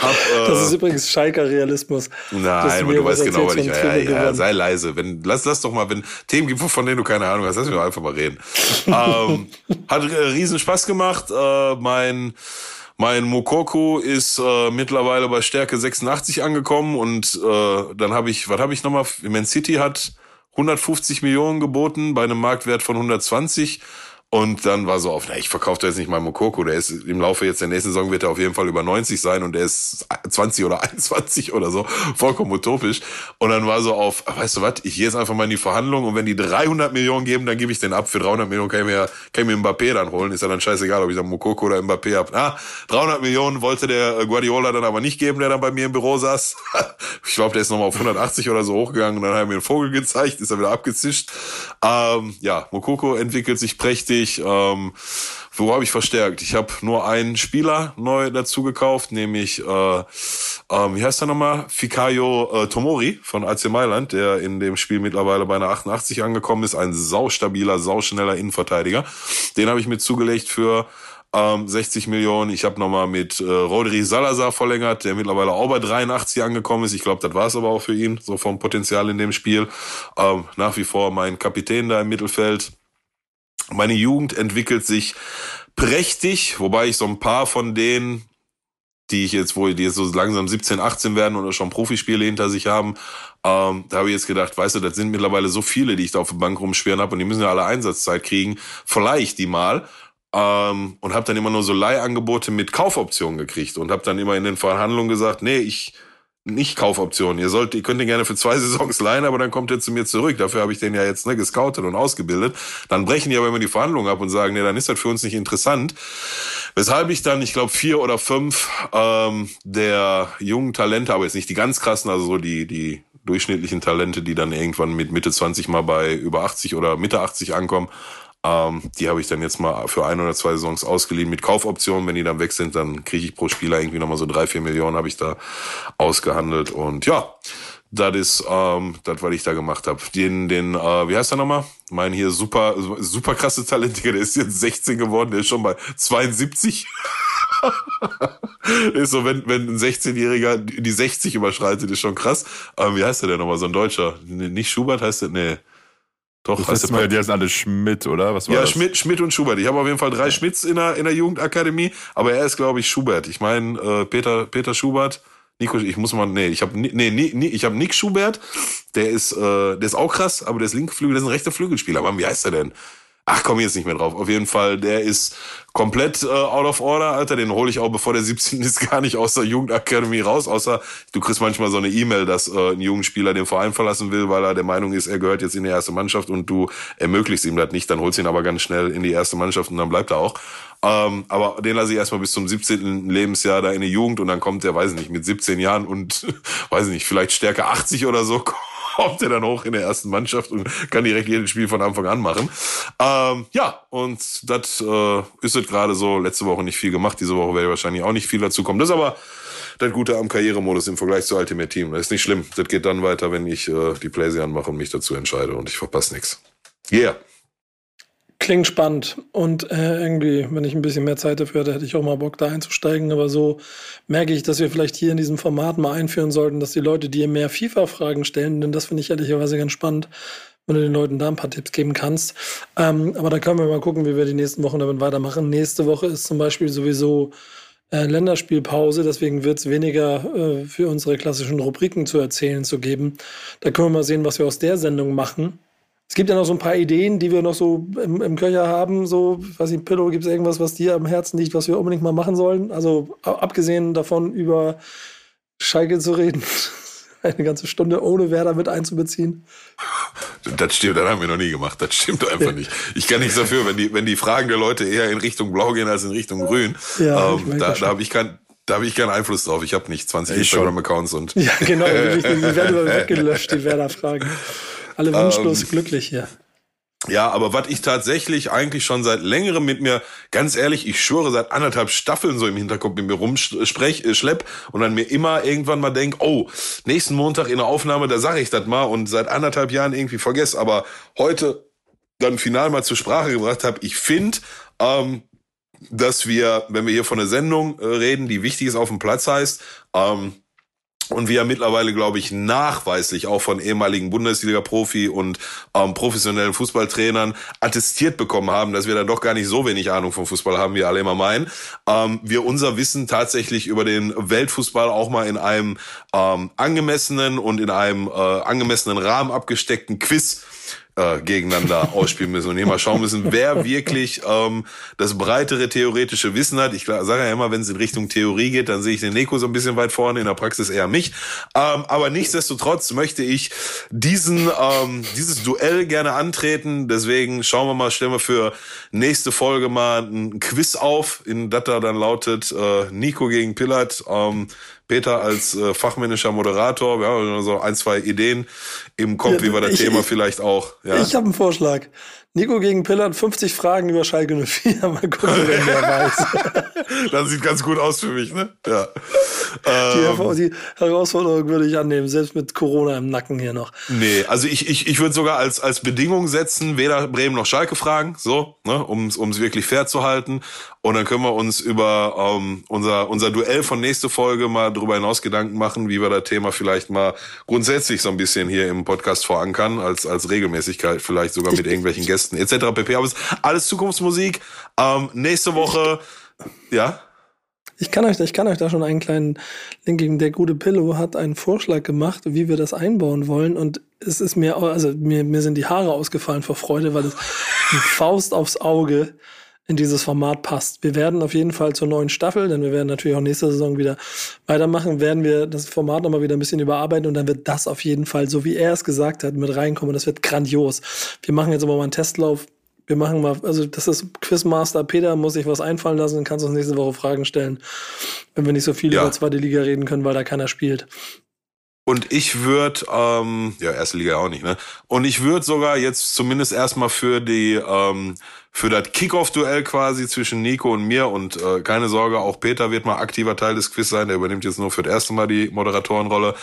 hab, äh, Das ist übrigens Schalker Realismus. Nein, aber du weißt genau, was ich. Ja, ja, ja, sei leise. Wenn, lass, lass doch mal, wenn Themen gibt, von denen du keine Ahnung hast, lass mich doch einfach mal reden. [LAUGHS] ähm, hat äh, riesen Spaß gemacht. Äh, mein mein Mokoko ist äh, mittlerweile bei Stärke 86 angekommen und äh, dann habe ich, was habe ich nochmal? Man City hat 150 Millionen geboten bei einem Marktwert von 120 und dann war so auf, na, ich verkaufe jetzt nicht mal Mokoko, der ist im Laufe jetzt der nächsten Saison wird er auf jeden Fall über 90 sein und der ist 20 oder 21 oder so, vollkommen utopisch. Und dann war so auf, weißt du was, ich gehe jetzt einfach mal in die Verhandlung und wenn die 300 Millionen geben, dann gebe ich den ab. Für 300 Millionen kann ich mir, kann ich mir Mbappé dann holen, ist ja dann scheißegal, ob ich dann Mokoko oder Mbappé habe. Ah, 300 Millionen wollte der Guardiola dann aber nicht geben, der dann bei mir im Büro saß. [LAUGHS] ich glaube, der ist nochmal auf 180 oder so hochgegangen und dann hat er mir einen Vogel gezeigt, ist er wieder abgezischt. Ähm, ja, Mokoko entwickelt sich prächtig richtig. Ähm, wo habe ich verstärkt? Ich habe nur einen Spieler neu dazu gekauft, nämlich, äh, äh, wie heißt er nochmal? Fikayo äh, Tomori von AC Mailand, der in dem Spiel mittlerweile bei einer 88 angekommen ist. Ein saustabiler, sauschneller Innenverteidiger. Den habe ich mir zugelegt für ähm, 60 Millionen. Ich habe nochmal mit äh, Rodri Salazar verlängert, der mittlerweile auch bei 83 angekommen ist. Ich glaube, das war es aber auch für ihn, so vom Potenzial in dem Spiel. Ähm, nach wie vor mein Kapitän da im Mittelfeld. Meine Jugend entwickelt sich prächtig, wobei ich so ein paar von denen, die ich jetzt, wo die jetzt so langsam 17, 18 werden oder schon Profispiele hinter sich haben, ähm, da habe ich jetzt gedacht, weißt du, das sind mittlerweile so viele, die ich da auf der Bank rumschweren habe und die müssen ja alle Einsatzzeit kriegen. Vielleicht die mal. Ähm, und habe dann immer nur so Leihangebote mit Kaufoptionen gekriegt und habe dann immer in den Verhandlungen gesagt, nee, ich nicht Kaufoptionen. Ihr sollt, ihr könnt ihn gerne für zwei [LAUGHS] Saisons leihen, aber dann kommt er zu mir zurück. Dafür habe ich den ja jetzt ne, gescoutet und ausgebildet. Dann brechen die aber immer die Verhandlungen ab und sagen, nee, dann ist das für uns nicht interessant. Weshalb ich dann, ich glaube, vier oder fünf ähm, der jungen Talente, aber jetzt nicht die ganz krassen, also so die, die durchschnittlichen Talente, die dann irgendwann mit Mitte 20 mal bei über 80 oder Mitte 80 ankommen, ähm, die habe ich dann jetzt mal für ein oder zwei Saisons ausgeliehen mit Kaufoptionen. Wenn die dann weg sind, dann kriege ich pro Spieler irgendwie nochmal so drei, vier Millionen habe ich da ausgehandelt. Und ja, das ist ähm, das, was ich da gemacht habe. Den, den, äh, wie heißt der nochmal? Mein hier super, super krasse Talent, der ist jetzt 16 geworden, der ist schon bei 72. [LAUGHS] ist so, wenn, wenn ein 16-Jähriger die 60 überschreitet, ist schon krass. Aber wie heißt der denn nochmal? So ein Deutscher. Nicht Schubert heißt der? Nee. Doch, das heißt mal, die heißen alle Schmidt, oder? Was war ja, das? Schmidt, Schmidt und Schubert. Ich habe auf jeden Fall drei. Schmidts in der, in der Jugendakademie, aber er ist, glaube ich, Schubert. Ich meine, äh, Peter, Peter Schubert. Nico, ich muss mal, nee, ich habe nee, nee, nee, ich habe Nick Schubert, der ist, äh, der ist auch krass, aber der ist linke Flügel, der ist ein rechter Flügelspieler. Aber wie heißt er denn? Ach, komm jetzt nicht mehr drauf. Auf jeden Fall, der ist komplett äh, out of order, Alter. Den hole ich auch, bevor der 17 ist, [LAUGHS] gar nicht aus der Jugendakademie raus. Außer du kriegst manchmal so eine E-Mail, dass äh, ein Jugendspieler den Verein verlassen will, weil er der Meinung ist, er gehört jetzt in die erste Mannschaft und du ermöglichst ihm das nicht. Dann holst du ihn aber ganz schnell in die erste Mannschaft und dann bleibt er auch. Ähm, aber den lasse ich erstmal bis zum 17. Lebensjahr da in die Jugend und dann kommt der, weiß ich nicht, mit 17 Jahren und [LAUGHS] weiß ich nicht, vielleicht Stärke 80 oder so [LAUGHS] kommt er dann hoch in der ersten Mannschaft und kann direkt jedes Spiel von Anfang an machen. Ähm, ja, und das äh, ist es gerade so. Letzte Woche nicht viel gemacht, diese Woche werde ich wahrscheinlich auch nicht viel dazu kommen. Das ist aber das Gute am Karrieremodus im Vergleich zu Ultimate Team. Das ist nicht schlimm. Das geht dann weiter, wenn ich äh, die Playsee anmache und mich dazu entscheide und ich verpasse nichts. Yeah. Klingt spannend. Und äh, irgendwie, wenn ich ein bisschen mehr Zeit dafür hätte, hätte ich auch mal Bock, da einzusteigen. Aber so merke ich, dass wir vielleicht hier in diesem Format mal einführen sollten, dass die Leute dir mehr FIFA-Fragen stellen, denn das finde ich ehrlicherweise ganz spannend, wenn du den Leuten da ein paar Tipps geben kannst. Ähm, aber da können wir mal gucken, wie wir die nächsten Wochen damit weitermachen. Nächste Woche ist zum Beispiel sowieso äh, Länderspielpause, deswegen wird es weniger äh, für unsere klassischen Rubriken zu erzählen zu geben. Da können wir mal sehen, was wir aus der Sendung machen. Es gibt ja noch so ein paar Ideen, die wir noch so im, im Köcher haben. So, weiß ich, Pillow, gibt es irgendwas, was dir am Herzen liegt, was wir unbedingt mal machen sollen? Also abgesehen davon, über Schalke zu reden, [LAUGHS] eine ganze Stunde ohne Werder mit einzubeziehen. Das stimmt, das haben wir noch nie gemacht. Das stimmt einfach nicht. Ich kann nichts dafür, wenn die, wenn die Fragen der Leute eher in Richtung Blau gehen als in Richtung Grün. Ja, ähm, da da habe ich kein, da habe ich keinen Einfluss drauf. Ich habe nicht 20 Instagram-Accounts und. Ja, genau. Die, [LAUGHS] die werden weggelöscht, die Werder-Fragen. Alle wunschlos ähm, glücklich hier. Ja, aber was ich tatsächlich eigentlich schon seit längerem mit mir, ganz ehrlich, ich schwöre, seit anderthalb Staffeln so im Hinterkopf mit mir rumsprech, äh, schlepp und dann mir immer irgendwann mal denk, oh, nächsten Montag in der Aufnahme, da sage ich das mal und seit anderthalb Jahren irgendwie vergesse, aber heute dann final mal zur Sprache gebracht habe, ich finde, ähm, dass wir, wenn wir hier von einer Sendung äh, reden, die wichtig ist auf dem Platz heißt, ähm, und wir mittlerweile, glaube ich, nachweislich auch von ehemaligen Bundesliga-Profi und ähm, professionellen Fußballtrainern attestiert bekommen haben, dass wir dann doch gar nicht so wenig Ahnung vom Fußball haben, wie alle immer meinen. Ähm, wir unser Wissen tatsächlich über den Weltfußball auch mal in einem ähm, angemessenen und in einem äh, angemessenen Rahmen abgesteckten Quiz äh, gegeneinander [LAUGHS] ausspielen müssen und hier mal schauen müssen, wer wirklich ähm, das breitere theoretische Wissen hat. Ich sage ja immer, wenn es in Richtung Theorie geht, dann sehe ich den Neko so ein bisschen weit vorne, in der Praxis eher mich. Ähm, aber nichtsdestotrotz möchte ich diesen ähm, dieses Duell gerne antreten. Deswegen schauen wir mal, stellen wir für nächste Folge mal ein Quiz auf, in das da dann lautet äh, Nico gegen Pillard. Ähm, Peter als äh, fachmännischer Moderator. Wir haben so ein, zwei Ideen im Kopf, ja, wie wir das ich, Thema vielleicht auch. Ja. Ich habe einen Vorschlag. Nico gegen Pillard, 50 Fragen über Schalke 04. [LAUGHS] Mal gucken, wer mehr weiß. [LAUGHS] das sieht ganz gut aus für mich, ne? Ja. Die, ähm, Herausforderung würde ich annehmen, selbst mit Corona im Nacken hier noch. Nee, also ich, ich, ich würde sogar als, als Bedingung setzen, weder Bremen noch Schalke fragen, so, ne, um es wirklich fair zu halten. Und dann können wir uns über ähm, unser, unser Duell von nächste Folge mal darüber hinaus Gedanken machen, wie wir das Thema vielleicht mal grundsätzlich so ein bisschen hier im Podcast verankern, als, als Regelmäßigkeit, vielleicht sogar mit irgendwelchen Gästen etc. pp. Aber es ist alles Zukunftsmusik. Ähm, nächste Woche, ja. Ich kann euch, ich kann euch da schon einen kleinen Link geben. Der gute Pillow hat einen Vorschlag gemacht, wie wir das einbauen wollen. Und es ist mir, also mir, mir sind die Haare ausgefallen vor Freude, weil es die Faust aufs Auge in dieses Format passt. Wir werden auf jeden Fall zur neuen Staffel, denn wir werden natürlich auch nächste Saison wieder weitermachen, werden wir das Format nochmal wieder ein bisschen überarbeiten und dann wird das auf jeden Fall, so wie er es gesagt hat, mit reinkommen. Das wird grandios. Wir machen jetzt aber mal einen Testlauf. Wir machen mal, also das ist Quizmaster. Peter muss sich was einfallen lassen und kannst uns nächste Woche Fragen stellen, wenn wir nicht so viel ja. über zweite Liga reden können, weil da keiner spielt. Und ich würde, ähm, ja, erste Liga auch nicht, ne? Und ich würde sogar jetzt zumindest erstmal für die ähm, für das Kickoff-Duell quasi zwischen Nico und mir. Und äh, keine Sorge, auch Peter wird mal aktiver Teil des Quiz sein. Der übernimmt jetzt nur für das erste Mal die Moderatorenrolle.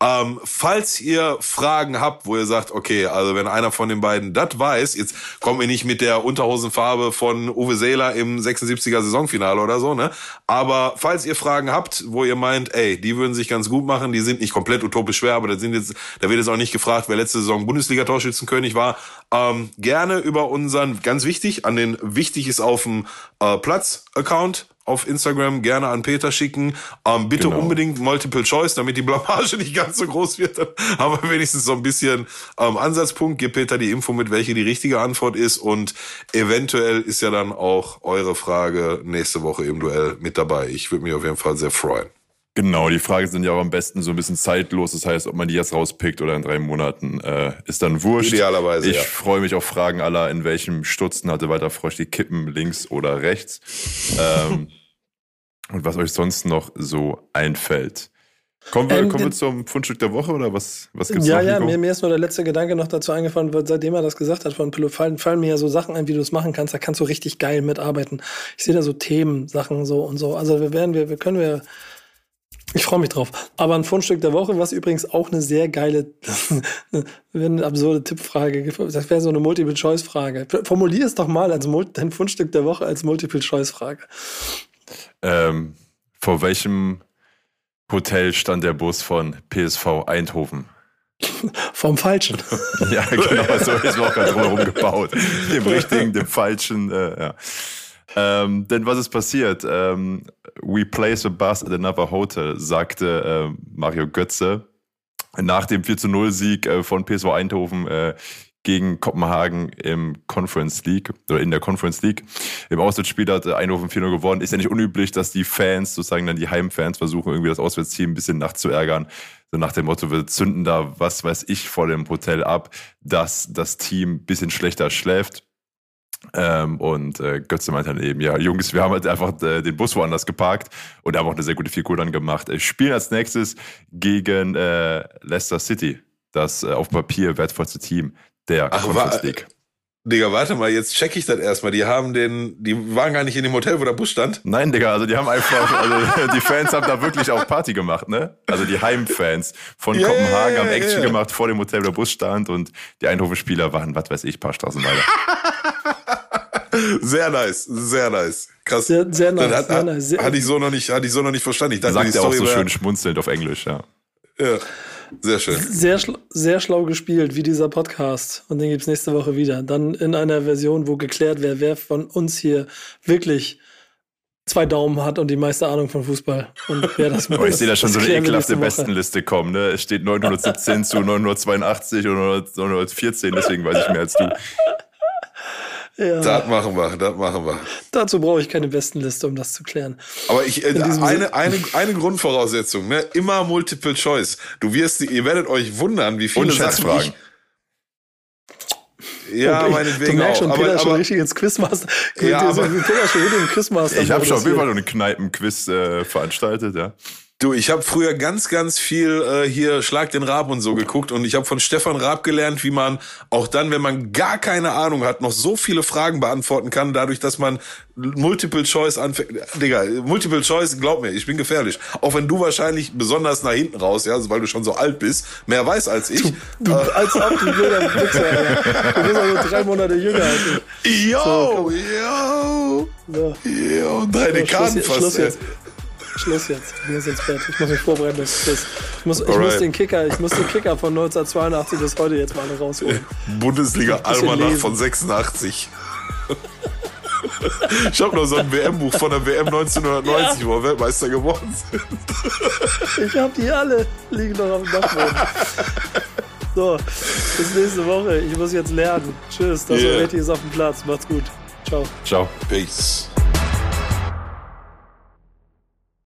Ähm, falls ihr Fragen habt, wo ihr sagt, okay, also wenn einer von den beiden das weiß, jetzt kommen wir nicht mit der Unterhosenfarbe von Uwe Seeler im 76er Saisonfinale oder so, ne? Aber falls ihr Fragen habt, wo ihr meint, ey, die würden sich ganz gut machen, die sind nicht komplett utopisch schwer, aber da sind jetzt, da wird jetzt auch nicht gefragt, wer letzte Saison Bundesliga-Torschützenkönig war, ähm, gerne über unseren, ganz wichtig, an den Wichtig ist auf dem äh, Platz-Account auf Instagram gerne an Peter schicken. Ähm, bitte genau. unbedingt Multiple Choice, damit die Blamage [LAUGHS] nicht ganz so groß wird. Dann haben wir wenigstens so ein bisschen ähm, Ansatzpunkt. Gib Peter die Info mit, welche die richtige Antwort ist. Und eventuell ist ja dann auch eure Frage nächste Woche im Duell mit dabei. Ich würde mich auf jeden Fall sehr freuen. Genau, die Fragen sind ja auch am besten so ein bisschen zeitlos. Das heißt, ob man die jetzt rauspickt oder in drei Monaten, äh, ist dann wurscht. Idealerweise. Ich ja. freue mich auf Fragen aller, in welchem Stutzen hatte Walter Frosch die Kippen links oder rechts. ähm, [LAUGHS] und was euch sonst noch so einfällt. Kommen wir, ähm, kommen wir zum Fundstück der Woche oder was, was gibt's ja, noch? Ja, mir, mir ist nur der letzte Gedanke noch dazu eingefallen, weil seitdem er das gesagt hat von Pillow, fallen, fallen mir ja so Sachen ein, wie du es machen kannst. Da kannst du richtig geil mitarbeiten. Ich sehe da so Themen, Sachen so und so. Also wir werden, wir, wir können wir ich freue mich drauf. Aber ein Fundstück der Woche, was übrigens auch eine sehr geile, [LAUGHS] eine absurde Tippfrage, das wäre so eine Multiple-Choice-Frage. Formulier es doch mal als dein Fundstück der Woche als Multiple-Choice-Frage. Ähm, vor welchem Hotel stand der Bus von PSV Eindhoven? [LAUGHS] Vom Falschen. [LAUGHS] ja, genau, so ist auch gerade drumherum gebaut. Dem richtigen, dem Falschen, äh, ja. Ähm, denn was ist passiert? Ähm, we place a bus at another hotel, sagte äh, Mario Götze nach dem 4 zu 0 Sieg äh, von PSV Eindhoven äh, gegen Kopenhagen im Conference League oder in der Conference League. Im Auswärtsspiel hat Eindhoven 4-0 gewonnen. Ist ja nicht unüblich, dass die Fans, sozusagen dann die Heimfans, versuchen irgendwie das Auswärtsteam ein bisschen nachzuärgern. So nach dem Motto, wir zünden da, was weiß ich, vor dem Hotel ab, dass das Team ein bisschen schlechter schläft. Ähm, und äh, Götze meint dann eben, ja, Jungs, wir haben halt einfach äh, den Bus woanders geparkt und haben auch eine sehr gute Figur dann gemacht. Äh, spielen als nächstes gegen äh, Leicester City, das äh, auf Papier wertvollste Team der Ach, Conference League. Digga, warte mal, jetzt check ich das erstmal. Die haben den, die waren gar nicht in dem Hotel, wo der Bus stand. Nein, Digga, also die haben einfach, also [LAUGHS] die Fans haben da wirklich auch Party gemacht, ne? Also die Heimfans von yeah, Kopenhagen haben Action yeah. gemacht vor dem Hotel, wo der Bus stand und die Eindhoven-Spieler waren, was weiß ich, paar Straßen weiter. [LAUGHS] Sehr nice, sehr nice. Krass. Sehr, sehr nice, hat, sehr nice. Sehr hatte ich so noch nicht, hatte ich so noch nicht verstanden. Ich dachte, Sagt er auch so schön schmunzelnd auf Englisch, ja. Ja. Sehr schön. Sehr, sehr schlau gespielt, wie dieser Podcast. Und den gibt es nächste Woche wieder. Dann in einer Version, wo geklärt wäre, wer von uns hier wirklich zwei Daumen hat und die meiste Ahnung von Fußball. Und wer das [LAUGHS] oh, ich sehe da schon so eine ekelhafte Bestenliste kommen. Ne? Es steht 917 zu 982 oder 914, deswegen weiß ich mehr als du. Ja. Das machen wir, das machen wir. Dazu brauche ich keine Bestenliste, um das zu klären. Aber ich, äh, eine, eine, eine Grundvoraussetzung, ne? immer Multiple Choice. Du wirst, ihr werdet euch wundern, wie viele ich, ja, meinetwegen Du merkst schon, auch. Peter aber, schon aber, richtig ins Quizmaster. Ja, aber, Peter schon richtig im Quizmaster. Ich habe schon auf jeden Fall einen Kneipenquiz äh, veranstaltet, ja. Du, ich habe früher ganz, ganz viel äh, hier Schlag den Raab und so geguckt und ich habe von Stefan Raab gelernt, wie man auch dann, wenn man gar keine Ahnung hat, noch so viele Fragen beantworten kann, dadurch, dass man Multiple Choice anfängt. Digga, Multiple Choice, glaub mir, ich bin gefährlich. Auch wenn du wahrscheinlich besonders nach hinten raus, ja, weil du schon so alt bist, mehr weißt als ich. Du, du äh, als ob du blöder Wichser, ja. Du bist also drei Monate jünger als ich. Yo, so, yo, so. yo, drei Dekaden fast. Schluss jetzt. Schluss jetzt. Ich muss ins Bett. Ich muss mich vorbereiten aufs Quiz. Ich muss, ich muss den Kicker, ich muss den Kicker von 1982 bis heute jetzt mal alle rausholen. Bundesliga Almanach von 86. Ich habe noch so ein WM-Buch von der WM 1990, ja. wo wir Weltmeister geworden sind. Ich habe die alle, liegen noch auf dem Dachboden. So, bis nächste Woche. Ich muss jetzt lernen. Tschüss, das yeah. ist auf dem Platz. Macht's gut. Ciao. Ciao. Peace.